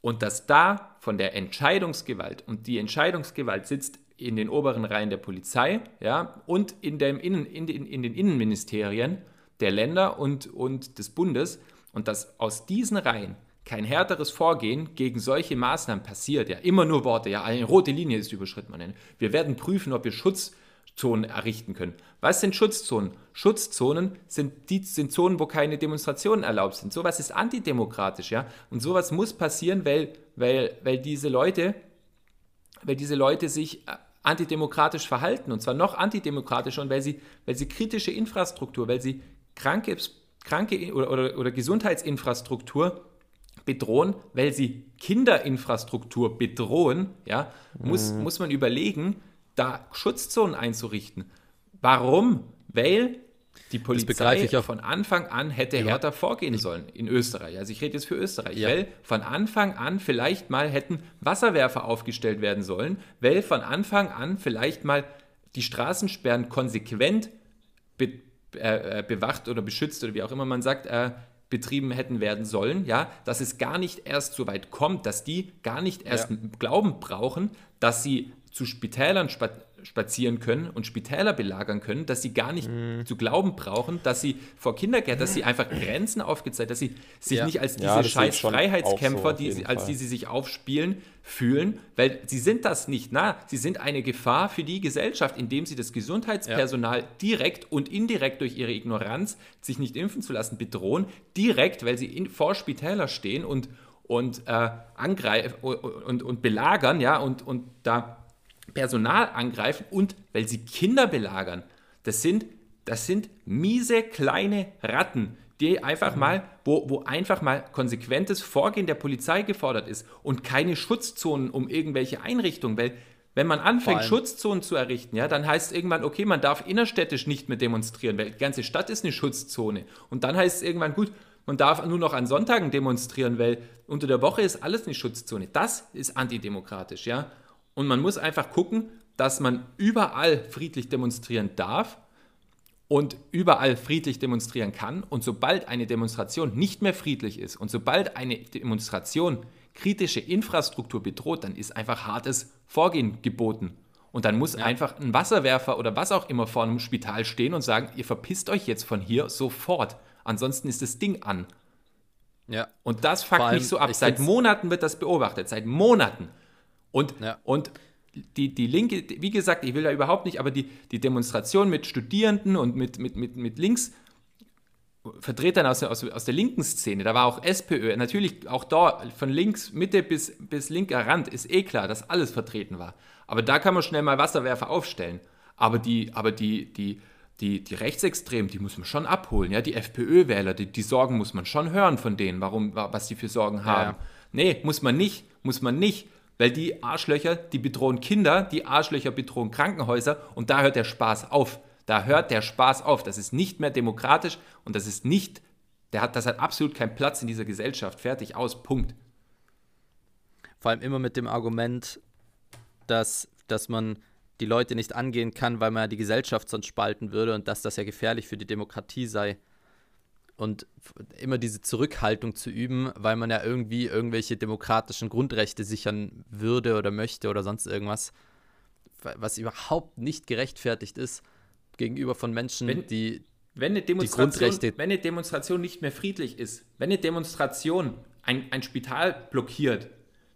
Und dass da von der Entscheidungsgewalt, und die Entscheidungsgewalt sitzt in den oberen Reihen der Polizei ja, und in, dem Innen, in, den, in den Innenministerien der Länder und, und des Bundes und dass aus diesen Reihen kein härteres Vorgehen gegen solche Maßnahmen passiert. Ja, immer nur Worte, ja, eine rote Linie ist überschritten. Wir werden prüfen, ob wir Schutzzonen errichten können. Was sind Schutzzonen? Schutzzonen sind, die, sind Zonen, wo keine Demonstrationen erlaubt sind. Sowas ist antidemokratisch, ja. Und sowas muss passieren, weil, weil, weil diese Leute weil diese Leute sich äh, antidemokratisch verhalten und zwar noch antidemokratischer, weil sie, weil sie kritische Infrastruktur, weil sie kranke, kranke oder, oder, oder Gesundheitsinfrastruktur bedrohen, weil sie Kinderinfrastruktur bedrohen, ja, muss, mhm. muss man überlegen, da Schutzzonen einzurichten. Warum? Weil die Polizei von Anfang an hätte ja. härter vorgehen sollen in Österreich. Also ich rede jetzt für Österreich, ja. weil von Anfang an vielleicht mal hätten Wasserwerfer aufgestellt werden sollen, weil von Anfang an vielleicht mal die Straßensperren konsequent be äh, äh, bewacht oder beschützt oder wie auch immer man sagt, äh, betrieben hätten werden sollen, ja, dass es gar nicht erst so weit kommt, dass die gar nicht erst ja. Glauben brauchen, dass sie zu Spitälern spazieren können und Spitäler belagern können, dass sie gar nicht mhm. zu glauben brauchen, dass sie vor Kindergärten, dass sie einfach Grenzen aufgezeigt, dass sie sich ja. nicht als diese ja, scheiß Freiheitskämpfer, so die, als die sie sich aufspielen, fühlen, weil sie sind das nicht. Na, sie sind eine Gefahr für die Gesellschaft, indem sie das Gesundheitspersonal ja. direkt und indirekt durch ihre Ignoranz, sich nicht impfen zu lassen, bedrohen, direkt, weil sie in, vor Spitäler stehen und und äh, angreifen und, und, und belagern, ja, und, und da Personal angreifen und weil sie Kinder belagern. Das sind, das sind miese kleine Ratten, die einfach mal, wo, wo einfach mal konsequentes Vorgehen der Polizei gefordert ist und keine Schutzzonen um irgendwelche Einrichtungen, weil wenn man anfängt, Schutzzonen zu errichten, ja, dann heißt es irgendwann, okay, man darf innerstädtisch nicht mehr demonstrieren, weil die ganze Stadt ist eine Schutzzone. Und dann heißt es irgendwann, gut, man darf nur noch an Sonntagen demonstrieren, weil unter der Woche ist alles eine Schutzzone. Das ist antidemokratisch, ja. Und man muss einfach gucken, dass man überall friedlich demonstrieren darf und überall friedlich demonstrieren kann. Und sobald eine Demonstration nicht mehr friedlich ist und sobald eine Demonstration kritische Infrastruktur bedroht, dann ist einfach hartes Vorgehen geboten. Und dann muss ja. einfach ein Wasserwerfer oder was auch immer vor einem Spital stehen und sagen, ihr verpisst euch jetzt von hier sofort. Ansonsten ist das Ding an. Ja. Und das fuckt mich so ab. Seit Monaten wird das beobachtet. Seit Monaten. Und, ja. und die, die Linke, wie gesagt, ich will da überhaupt nicht, aber die, die Demonstration mit Studierenden und mit, mit, mit, mit Links, Vertretern aus der, aus, aus der linken Szene, da war auch SPÖ, natürlich auch da von links, Mitte bis, bis linker Rand, ist eh klar, dass alles vertreten war. Aber da kann man schnell mal Wasserwerfer aufstellen. Aber die, aber die, die, die, die Rechtsextremen, die muss man schon abholen. Ja? Die FPÖ-Wähler, die, die Sorgen muss man schon hören von denen, warum, was die für Sorgen haben. Ja. Nee, muss man nicht, muss man nicht. Weil die Arschlöcher, die bedrohen Kinder, die Arschlöcher bedrohen Krankenhäuser und da hört der Spaß auf. Da hört der Spaß auf. Das ist nicht mehr demokratisch und das ist nicht, der hat, das hat absolut keinen Platz in dieser Gesellschaft. Fertig, aus, Punkt. Vor allem immer mit dem Argument, dass, dass man die Leute nicht angehen kann, weil man ja die Gesellschaft sonst spalten würde und dass das ja gefährlich für die Demokratie sei. Und immer diese Zurückhaltung zu üben, weil man ja irgendwie irgendwelche demokratischen Grundrechte sichern würde oder möchte oder sonst irgendwas, was überhaupt nicht gerechtfertigt ist gegenüber von Menschen, Wenn- die Wenn eine, Die Demonstration, Grundrechte- wenn eine Demonstration nicht mehr friedlich ist, wenn eine Demonstration ein, ein Spital blockiert,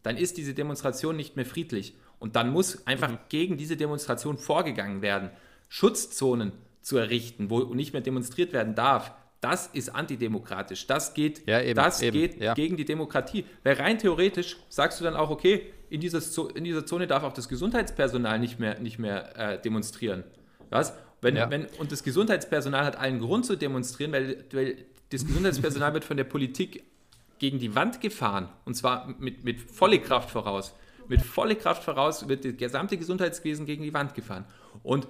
dann ist diese Demonstration nicht mehr friedlich. Und dann muss einfach Mhm. gegen diese Demonstration vorgegangen werden. Schutzzonen zu errichten, wo nicht mehr demonstriert werden darf, das ist antidemokratisch. Das geht, Ja, eben, das eben, geht ja. gegen die Demokratie. Weil rein theoretisch sagst du dann auch, okay, in dieser, Zo- in dieser Zone darf auch das Gesundheitspersonal nicht mehr, nicht mehr äh, demonstrieren. Was? Wenn, Ja. wenn, und das Gesundheitspersonal hat allen Grund zu demonstrieren, weil, weil das Gesundheitspersonal wird von der Politik gegen die Wand gefahren. Und zwar mit, mit volle Kraft voraus. Mit volle Kraft voraus wird das gesamte Gesundheitswesen gegen die Wand gefahren. Und,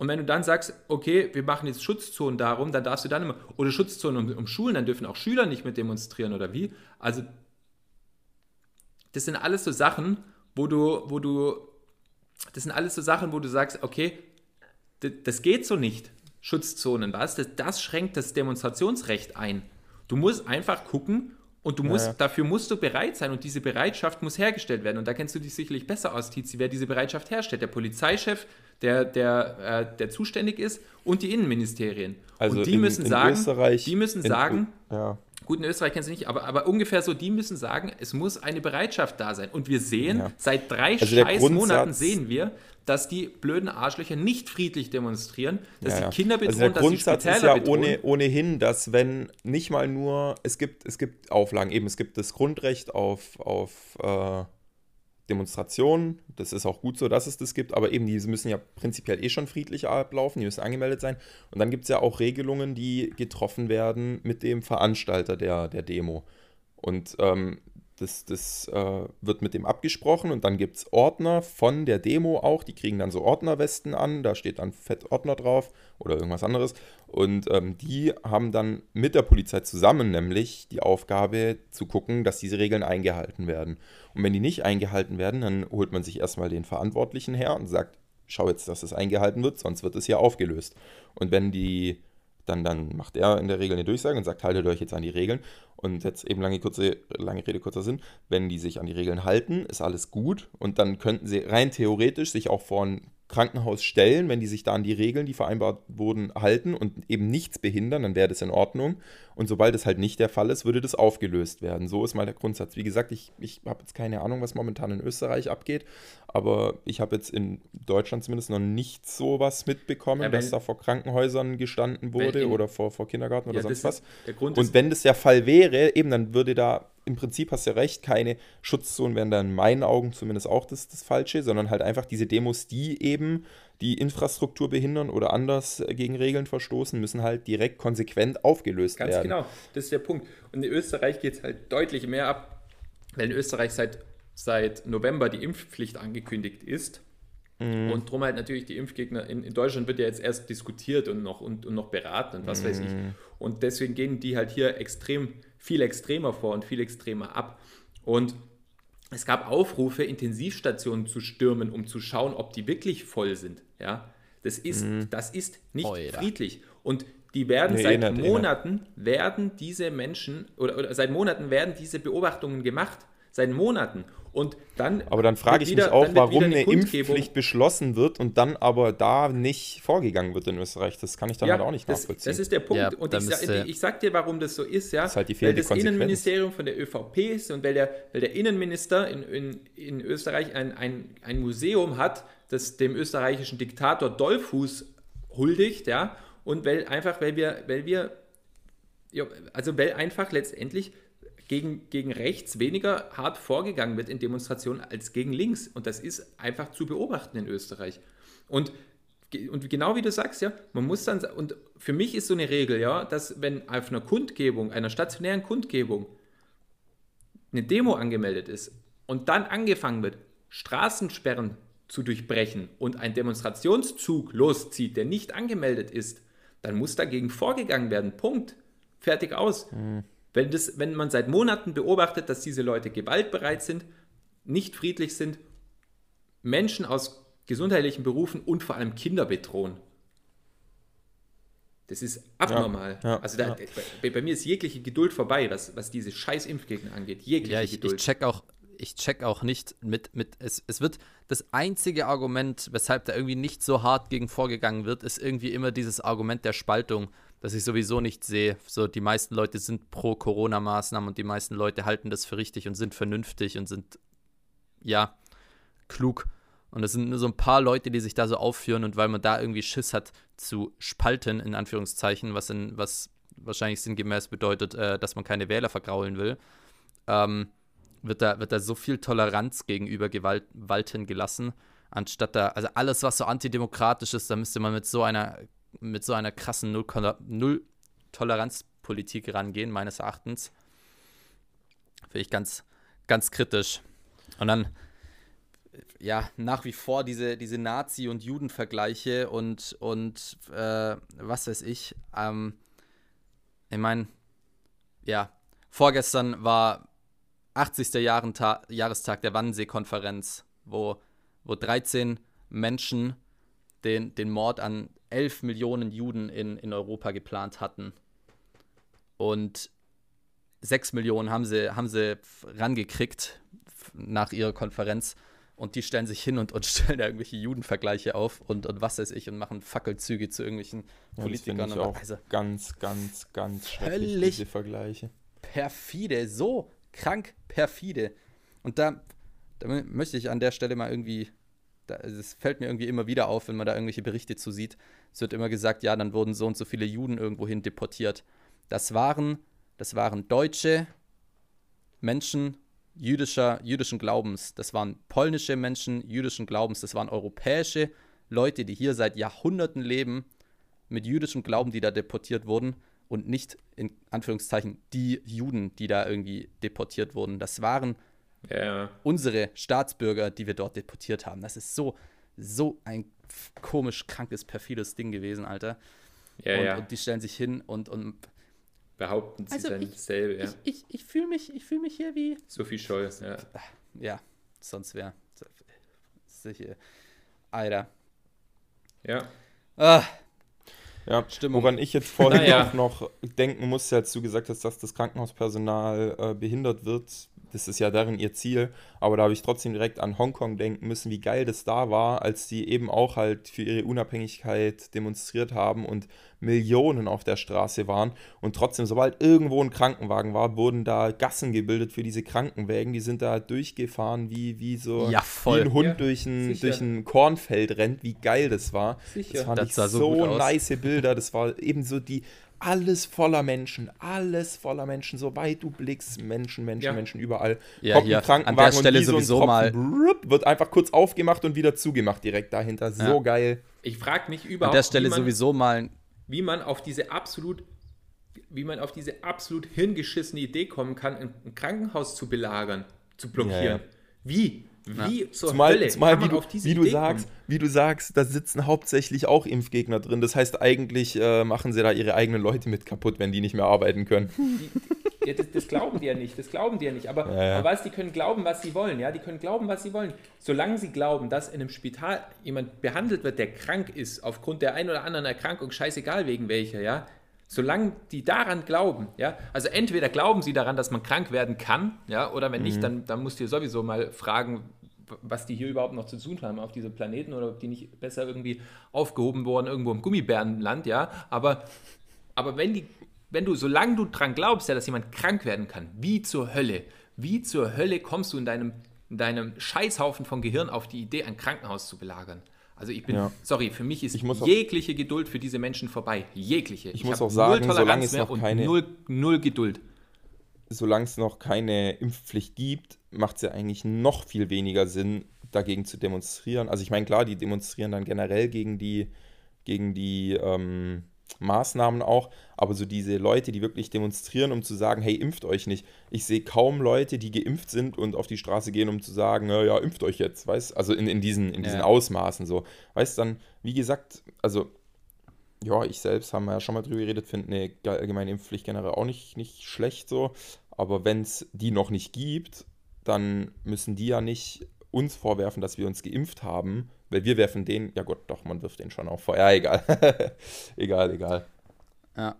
und wenn du dann sagst, okay, wir machen jetzt Schutzzonen darum, dann darfst du dann immer, oder Schutzzonen um, um Schulen, dann dürfen auch Schüler nicht mehr demonstrieren oder wie. Also das sind alles so Sachen, wo du, wo du, das sind alles so Sachen, wo du sagst, okay, das geht so nicht. Schutzzonen, was? Das, das schränkt das Demonstrationsrecht ein. Du musst einfach gucken und du musst, ja. dafür musst du bereit sein und diese Bereitschaft muss hergestellt werden. Und da kennst du dich sicherlich besser aus, Tizi, wer diese Bereitschaft herstellt. Der Polizeichef, der, der, äh, der zuständig ist und die Innenministerien. Also und die in- müssen in sagen, Österreich- die müssen in- sagen, Ja. Gut, in Österreich kennst du nicht, aber, aber ungefähr so, die müssen sagen, es muss eine Bereitschaft da sein. Und wir sehen, Ja. seit drei Also scheiß Grundsatz- Monaten sehen wir, dass die blöden Arschlöcher nicht friedlich demonstrieren, dass Ja, ja. Kinder bedrohen, also der dass sie Grundsatz ist Spitäler ja ohne, ohnehin, dass wenn nicht mal nur, es gibt, es gibt Auflagen, eben es gibt das Grundrecht auf, auf äh, Demonstrationen, das ist auch gut so, dass es das gibt, aber eben diese müssen ja prinzipiell eh schon friedlich ablaufen, die müssen angemeldet sein. Und dann gibt es ja auch Regelungen, die getroffen werden mit dem Veranstalter der, der Demo. Und ähm, das, das äh, wird mit dem abgesprochen und dann gibt es Ordner von der Demo auch, die kriegen dann so Ordnerwesten an, da steht dann Fett Ordner drauf oder irgendwas anderes. Und ähm, die haben dann mit der Polizei zusammen nämlich die Aufgabe zu gucken, dass diese Regeln eingehalten werden. Und wenn die nicht eingehalten werden, dann holt man sich erstmal den Verantwortlichen her und sagt, schau jetzt, dass es eingehalten wird, sonst wird es hier aufgelöst. Und wenn die dann, dann macht er in der Regel eine Durchsage und sagt, haltet euch jetzt an die Regeln. Und jetzt eben lange, kurze, lange Rede, kurzer Sinn. Wenn die sich an die Regeln halten, ist alles gut. Und dann könnten sie rein theoretisch sich auch vor ein Krankenhaus stellen, wenn die sich da an die Regeln, die vereinbart wurden, halten und eben nichts behindern, dann wäre das in Ordnung. Und sobald es halt nicht der Fall ist, würde das aufgelöst werden. So ist mal der Grundsatz. Wie gesagt, ich, ich habe jetzt keine Ahnung, was momentan in Österreich abgeht, aber ich habe jetzt in Deutschland zumindest noch nicht sowas mitbekommen, Ja, wenn- dass da vor Krankenhäusern gestanden wurde in- oder vor, vor Kindergarten oder Ja, sonst das was. ist, der Grund Und wenn das der Fall wäre, eben dann würde da, im Prinzip hast du ja recht, keine Schutzzonen wären da in meinen Augen zumindest auch das, das Falsche, sondern halt einfach diese Demos, die eben die Infrastruktur behindern oder anders äh, gegen Regeln verstoßen, müssen halt direkt konsequent aufgelöst Ganz werden. genau, das ist der Punkt. Und in Österreich geht es halt deutlich mehr ab, weil in Österreich seit, seit November die Impfpflicht angekündigt ist. Mhm. Und drum halt natürlich die Impfgegner, in, in Deutschland wird ja jetzt erst diskutiert und noch, und, und noch beraten und was weiß ich. Mhm. Und deswegen gehen die halt hier extrem, viel extremer vor und viel extremer ab. Und es gab Aufrufe, Intensivstationen zu stürmen, um zu schauen, ob die wirklich voll sind. Ja, das ist, das ist nicht Oida. friedlich. Und die werden Nee, eh seit eh. Monaten werden diese Menschen oder, oder seit Monaten werden diese Beobachtungen gemacht. Seit Monaten. Und dann. Aber dann frage ich wieder- mich auch, warum eine Kundgebung- Impfpflicht beschlossen wird und dann aber da nicht vorgegangen wird in Österreich. Das kann ich dann halt auch nicht das, nachvollziehen. Das ist der Punkt. Ja, und ich, sa- ich sag dir, warum das so ist, ja. Das ist halt die weil fehlende das Konsequenz. Innenministerium von der ÖVP ist und weil der, weil der Innenminister in, in, in Österreich ein, ein, ein Museum hat, das dem österreichischen Diktator Dollfuß huldigt, ja. Und weil einfach, weil wir, weil wir, ja, also weil einfach letztendlich gegen, gegen rechts weniger hart vorgegangen wird in Demonstrationen als gegen links. Und das ist einfach zu beobachten in Österreich. Und, und genau wie du sagst, ja, man muss dann, und für mich ist so eine Regel, ja, dass wenn auf einer Kundgebung, einer stationären Kundgebung, eine Demo angemeldet ist und dann angefangen wird, Straßensperren zu durchbrechen und ein Demonstrationszug loszieht, der nicht angemeldet ist, dann muss dagegen vorgegangen werden. Punkt. Fertig aus. Wenn, das, wenn man seit Monaten beobachtet, dass diese Leute gewaltbereit sind, nicht friedlich sind, Menschen aus gesundheitlichen Berufen und vor allem Kinder bedrohen, Das ist abnormal. Ja, ja, also da, ja. bei, bei mir ist jegliche Geduld vorbei, was, was diese scheiß Impfgegner angeht. Jegliche Ja, ich, Geduld. ich check auch, ich check auch nicht mit, mit es, es wird das einzige Argument, weshalb da irgendwie nicht so hart gegen vorgegangen wird, ist irgendwie immer dieses Argument der Spaltung, das ich sowieso nicht sehe. So, die meisten Leute sind pro Corona-Maßnahmen und die meisten Leute halten das für richtig und sind vernünftig und sind, ja, klug. Und es sind nur so ein paar Leute, die sich da so aufführen und weil man da irgendwie Schiss hat zu spalten, in Anführungszeichen, was, in, was wahrscheinlich sinngemäß bedeutet, äh, dass man keine Wähler vergraulen will, ähm, wird, da, wird da so viel Toleranz gegenüber Gewalt walten gelassen, anstatt da, also alles, was so antidemokratisch ist, da müsste man mit so einer, mit so einer krassen Null-Toleranz-Politik rangehen, meines Erachtens. Finde ich ganz, ganz kritisch. Und dann, ja, nach wie vor diese, diese Nazi- und Judenvergleiche und, und äh, was weiß ich. Ähm, ich meine, ja, vorgestern war 80. Jahrenta Jahrestag der Wannsee-Konferenz, wo, wo 13 Menschen den, den Mord an 11 Millionen Juden in, in Europa geplant hatten. Und 6 Millionen haben sie, haben sie rangekriegt nach ihrer Konferenz. Und die stellen sich hin und, und stellen da irgendwelche Judenvergleiche auf und, und was weiß ich und machen Fackelzüge zu irgendwelchen Ja, Politikern. und also ganz, ganz, ganz schrecklich, Völlig- diese Vergleiche. perfide, so krank perfide. Und da, da mö- möchte ich an der Stelle mal irgendwie, es fällt mir irgendwie immer wieder auf, wenn man da irgendwelche Berichte zu sieht. Es wird immer gesagt, ja, dann wurden so und so viele Juden irgendwohin deportiert. Das waren, das waren Deutsche Menschen jüdischer, jüdischen Glaubens. Das waren polnische Menschen jüdischen Glaubens. Das waren europäische Leute, die hier seit Jahrhunderten leben, mit jüdischem Glauben, die da deportiert wurden und nicht in Anführungszeichen die Juden, die da irgendwie deportiert wurden. Das waren Ja, unsere Staatsbürger, die wir dort deportiert haben. Das ist so, so ein komisch, krankes, perfides Ding gewesen, Alter. ja, und, ja. und die stellen sich hin und, und Behaupten sie Also dann ich- dasselbe, ja. ich, ich, ich fühle mich, ich fühl mich hier wie. Sophie Scholl, ja. Ja, sonst wäre. Sicher. Alter. Ja, Ah, Ja, Stimmung. woran ich jetzt vorhin Naja. auch noch denken musste, als du gesagt hast, dass das Krankenhauspersonal äh, behindert wird. Das ist ja darin ihr Ziel. Aber da habe ich trotzdem direkt an Hongkong denken müssen, wie geil das da war, als die eben auch halt für ihre Unabhängigkeit demonstriert haben und Millionen auf der Straße waren. Und trotzdem, sobald irgendwo ein Krankenwagen war, wurden da Gassen gebildet für diese Krankenwägen. Die sind da durchgefahren wie, wie so Ja, wie ein Hund Ja, durch, ein, sicher. durch ein Kornfeld rennt. Wie geil das war. Sicher. Das fand Das ich sah so so, nice Bilder. Das war eben so die alles voller Menschen, alles voller Menschen, soweit du blickst, Menschen, Menschen, Ja. Menschen überall. Ja, Kommt hier, ein Krankenwagen an der Stelle und wie so ein sowieso Tropfen, mal- wird einfach kurz aufgemacht und wieder zugemacht direkt dahinter. So Ja. geil. ich frage mich An überhaupt, der Stelle wie, man, sowieso mal. wie man auf diese absolut wie man auf diese absolut hirngeschissene Idee kommen kann, ein ein Krankenhaus zu belagern, zu blockieren. Ja, ja. Wie? Wie zur Zumal, Hölle zumal wie, du, auf diese wie du sagst, kommen? wie du sagst, da sitzen hauptsächlich auch Impfgegner drin. Das heißt, eigentlich äh, machen sie da ihre eigenen Leute mit kaputt, wenn die nicht mehr arbeiten können. Ja, das, das glauben die ja nicht, das glauben die ja nicht. Aber, Ja, ja. aber was, die können glauben, was sie wollen, ja, die können glauben, was sie wollen. Solange sie glauben, dass in einem Spital jemand behandelt wird, der krank ist, aufgrund der einen oder anderen Erkrankung, scheißegal wegen welcher, ja, solange die daran glauben, ja, also entweder glauben sie daran, dass man krank werden kann, ja, oder wenn Mhm. nicht, dann, dann musst du dir sowieso mal fragen, was die hier überhaupt noch zu tun haben auf diesem Planeten oder ob die nicht besser irgendwie aufgehoben wurden irgendwo im Gummibärenland, ja, aber aber wenn, die, wenn du, solange du dran glaubst, ja, dass jemand krank werden kann, wie zur Hölle, wie zur Hölle kommst du in deinem, in deinem Scheißhaufen von Gehirn auf die Idee, ein Krankenhaus zu belagern? Also ich bin, Ja. sorry, für mich ist Ich muss auch- jegliche Geduld für diese Menschen vorbei. Jegliche. Ich muss hab auch sagen, null solange Toleranz es noch keine- null, null Geduld. solange es noch keine Impfpflicht gibt, macht es ja eigentlich noch viel weniger Sinn, dagegen zu demonstrieren. Also ich meine, klar, die demonstrieren dann generell gegen die, gegen die ähm, Maßnahmen auch, aber so diese Leute, die wirklich demonstrieren, um zu sagen, hey, impft euch nicht. Ich sehe kaum Leute, die geimpft sind und auf die Straße gehen, um zu sagen, ja, ja impft euch jetzt, weißt Also in, in diesen, in diesen Ja. Ausmaßen so. Weißt dann, wie gesagt, also ja, ich selbst, haben wir ja schon mal drüber geredet, finde eine ge- allgemeine Impfpflicht generell auch nicht, nicht schlecht so. Aber wenn es die noch nicht gibt, dann müssen die ja nicht uns vorwerfen, dass wir uns geimpft haben, weil wir werfen den, ja Gott, doch, man wirft den schon auch vor. Ja, egal. egal, egal. Ja.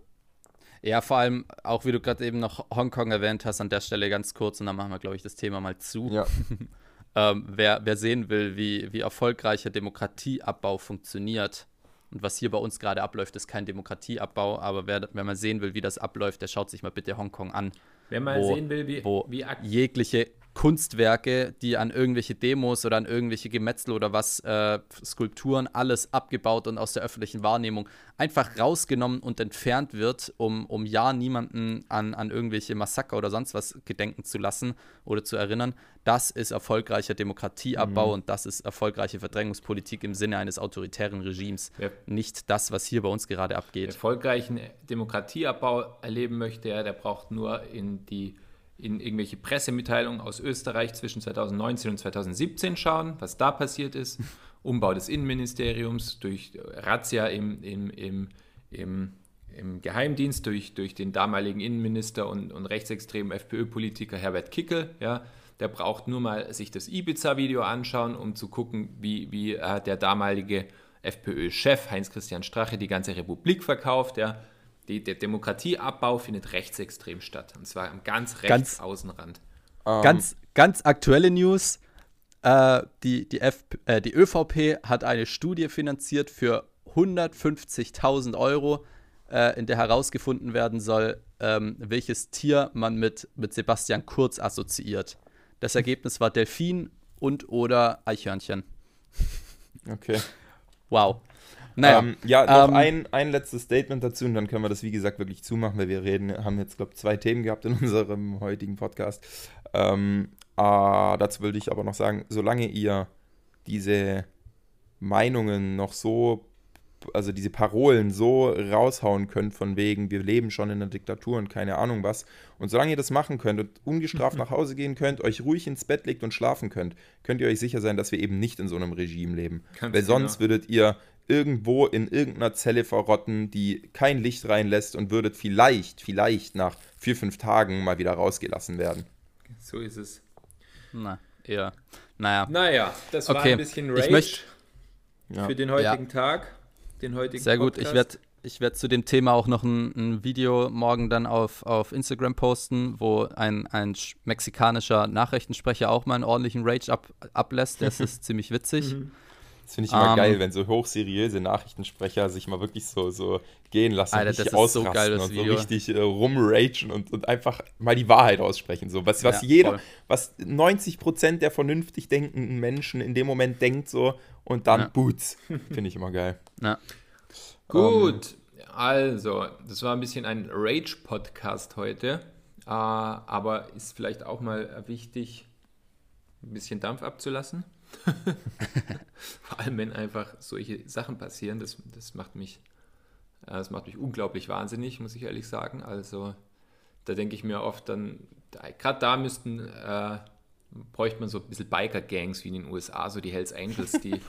Ja, vor allem auch, wie du gerade eben noch Hongkong erwähnt hast, an der Stelle ganz kurz und dann machen wir, glaube ich, das Thema mal zu. Ja. ähm, wer, wer sehen will, wie, wie erfolgreicher Demokratieabbau funktioniert und was hier bei uns gerade abläuft, ist kein Demokratieabbau, aber wer, wenn man sehen will, wie das abläuft, der schaut sich mal bitte Hongkong an. Wenn man wo, sehen will, wie, wo wie jegliche Kunstwerke, die an irgendwelche Demos oder an irgendwelche Gemetzel oder was, äh, Skulpturen, alles abgebaut und aus der öffentlichen Wahrnehmung einfach rausgenommen und entfernt wird, um, um ja niemanden an, an irgendwelche Massaker oder sonst was gedenken zu lassen oder zu erinnern, das ist erfolgreicher Demokratieabbau und das ist erfolgreiche Verdrängungspolitik im Sinne eines autoritären Regimes. Wer- Nicht das, was hier bei uns gerade abgeht. erfolgreichen Demokratieabbau erleben möchte, ja, der braucht nur in die in irgendwelche Pressemitteilungen aus Österreich zwischen 2019 und 2017 schauen, was da passiert ist. Umbau des Innenministeriums durch Razzia im, im, im, im, im Geheimdienst durch, durch den damaligen Innenminister und, und rechtsextremen FPÖ-Politiker Herbert Kickel. Ja, der braucht nur mal sich das Ibiza-Video anschauen, um zu gucken, wie, wie äh, der damalige FPÖ-Chef Heinz-Christian Strache die ganze Republik verkauft. Ja. Die, der Demokratieabbau findet rechtsextrem statt. Und zwar am ganz rechts Ganz- Außenrand. Ähm, Ganz, ganz aktuelle News. Äh, die, die, F, äh, die ÖVP hat eine Studie finanziert für 150.000 Euro, äh, in der herausgefunden werden soll, ähm, welches Tier man mit, mit Sebastian Kurz assoziiert. Das Ergebnis war Delfin und oder Eichhörnchen. Okay. Wow. Naja, ähm, ja, noch ähm, ein, ein letztes Statement dazu und dann können wir das, wie gesagt, wirklich zumachen, weil wir reden, haben jetzt, glaube ich, zwei Themen gehabt in unserem heutigen Podcast. Ähm, äh, dazu würde ich aber noch sagen, solange ihr diese Meinungen noch so, also diese Parolen so raushauen könnt, von wegen, wir leben schon in einer Diktatur und keine Ahnung was, und solange ihr das machen könnt und ungestraft nach Hause gehen könnt, euch ruhig ins Bett legt und schlafen könnt, könnt ihr euch sicher sein, dass wir eben nicht in so einem Regime leben. Ganz Weil sonst genau. würdet ihr irgendwo in irgendeiner Zelle verrotten, die kein Licht reinlässt und würdet vielleicht, vielleicht nach vier, fünf Tagen mal wieder rausgelassen werden. So ist es. na, eher. Naja, Naja, das war Okay, ein bisschen ich Rage möcht- Ja. für den heutigen Tag. Den heutigen Sehr gut. Ich Podcast. werde ich werd zu dem Thema auch noch ein, ein Video morgen dann auf, auf Instagram posten, wo ein, ein sch- mexikanischer Nachrichtensprecher auch mal einen ordentlichen Rage ab, ablässt. Das ist ziemlich witzig. Das finde ich immer Ähm, geil, wenn so hochseriöse Nachrichtensprecher sich mal wirklich so, so gehen lassen Alter, und das richtig ist so ausrasten geil, das und so Video. richtig äh, rumragen und, und einfach mal die Wahrheit aussprechen. So, was, was Ja, jeder, voll. was 90% der vernünftig denkenden Menschen in dem Moment denkt so und dann Ja. Boots. Finde ich immer geil. Ja. Gut, also, das war ein bisschen ein Rage-Podcast heute, äh, aber ist vielleicht auch mal wichtig, ein bisschen Dampf abzulassen. Vor allem, wenn einfach solche Sachen passieren, das, das macht mich, äh, das macht mich unglaublich wahnsinnig, muss ich ehrlich sagen. Also, da denke ich mir oft dann, gerade da müssten, äh, bräuchte man so ein bisschen Biker-Gangs wie in den USA, so die Hells Angels, die,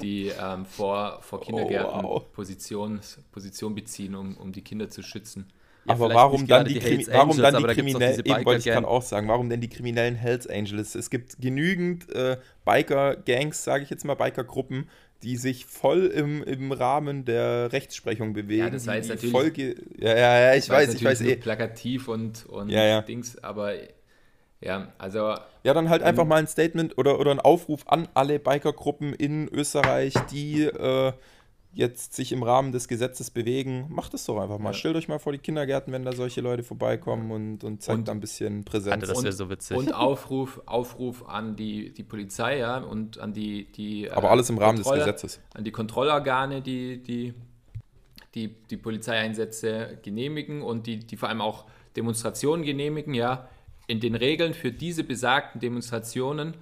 die ähm, vor, vor Kindergärten wow. Position, Position beziehen, um, um die Kinder zu schützen. Ja, aber warum dann die, die warum Angels, dann die Kriminellen, eben wollte ich gerade auch sagen, warum denn die kriminellen Hells Angels? Es gibt genügend äh, Biker-Gangs, sage ich jetzt mal, Biker-Gruppen, die sich voll im, im Rahmen der Rechtsprechung bewegen. Ja, das jetzt natürlich- Folge, ja, ja, ja, ich weiß, ich weiß eh. plakativ und, und Ja, ja. Dings, aber ja, also Ja, dann halt einfach mal ein Statement oder, oder ein Aufruf an alle Biker-Gruppen in Österreich, die äh, jetzt sich im Rahmen des Gesetzes bewegen. Macht es doch einfach mal. Ja. Stellt euch mal vor die Kindergärten, wenn da solche Leute vorbeikommen und, und zeigt Und- da ein bisschen Präsenz. Alter, das Und- wäre so witzig. Und Aufruf, Aufruf an die, die Polizei, ja, und an die, die Aber äh, alles im Rahmen des Kontrolle- Gesetzes. An die Kontrollorgane, die die, die, die Polizeieinsätze genehmigen und die, die vor allem auch Demonstrationen genehmigen, ja. In den Regeln für diese besagten Demonstrationen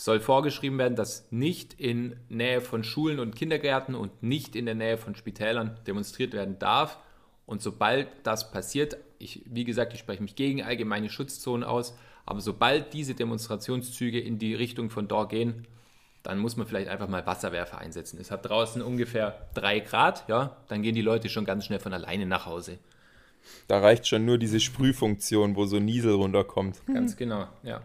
soll vorgeschrieben werden, dass nicht in Nähe von Schulen und Kindergärten und nicht in der Nähe von Spitälern demonstriert werden darf. Und sobald das passiert, ich, wie gesagt, ich spreche mich gegen allgemeine Schutzzonen aus, aber sobald diese Demonstrationszüge in die Richtung von dort gehen, dann muss man vielleicht einfach mal Wasserwerfer einsetzen. Es hat draußen ungefähr drei Grad, ja, dann gehen die Leute schon ganz schnell von alleine nach Hause. Da reicht schon nur diese Sprühfunktion, wo so Niesel runterkommt. Ganz genau, ja.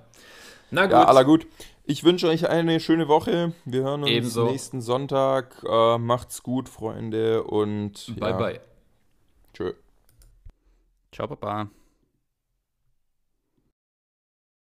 Na gut, Ja, aller gut. Ich wünsche euch eine schöne Woche. Wir hören uns Ebenso. nächsten Sonntag. Äh, macht's gut, Freunde. Und bye ja, bye. Tschö. Ciao, Papa.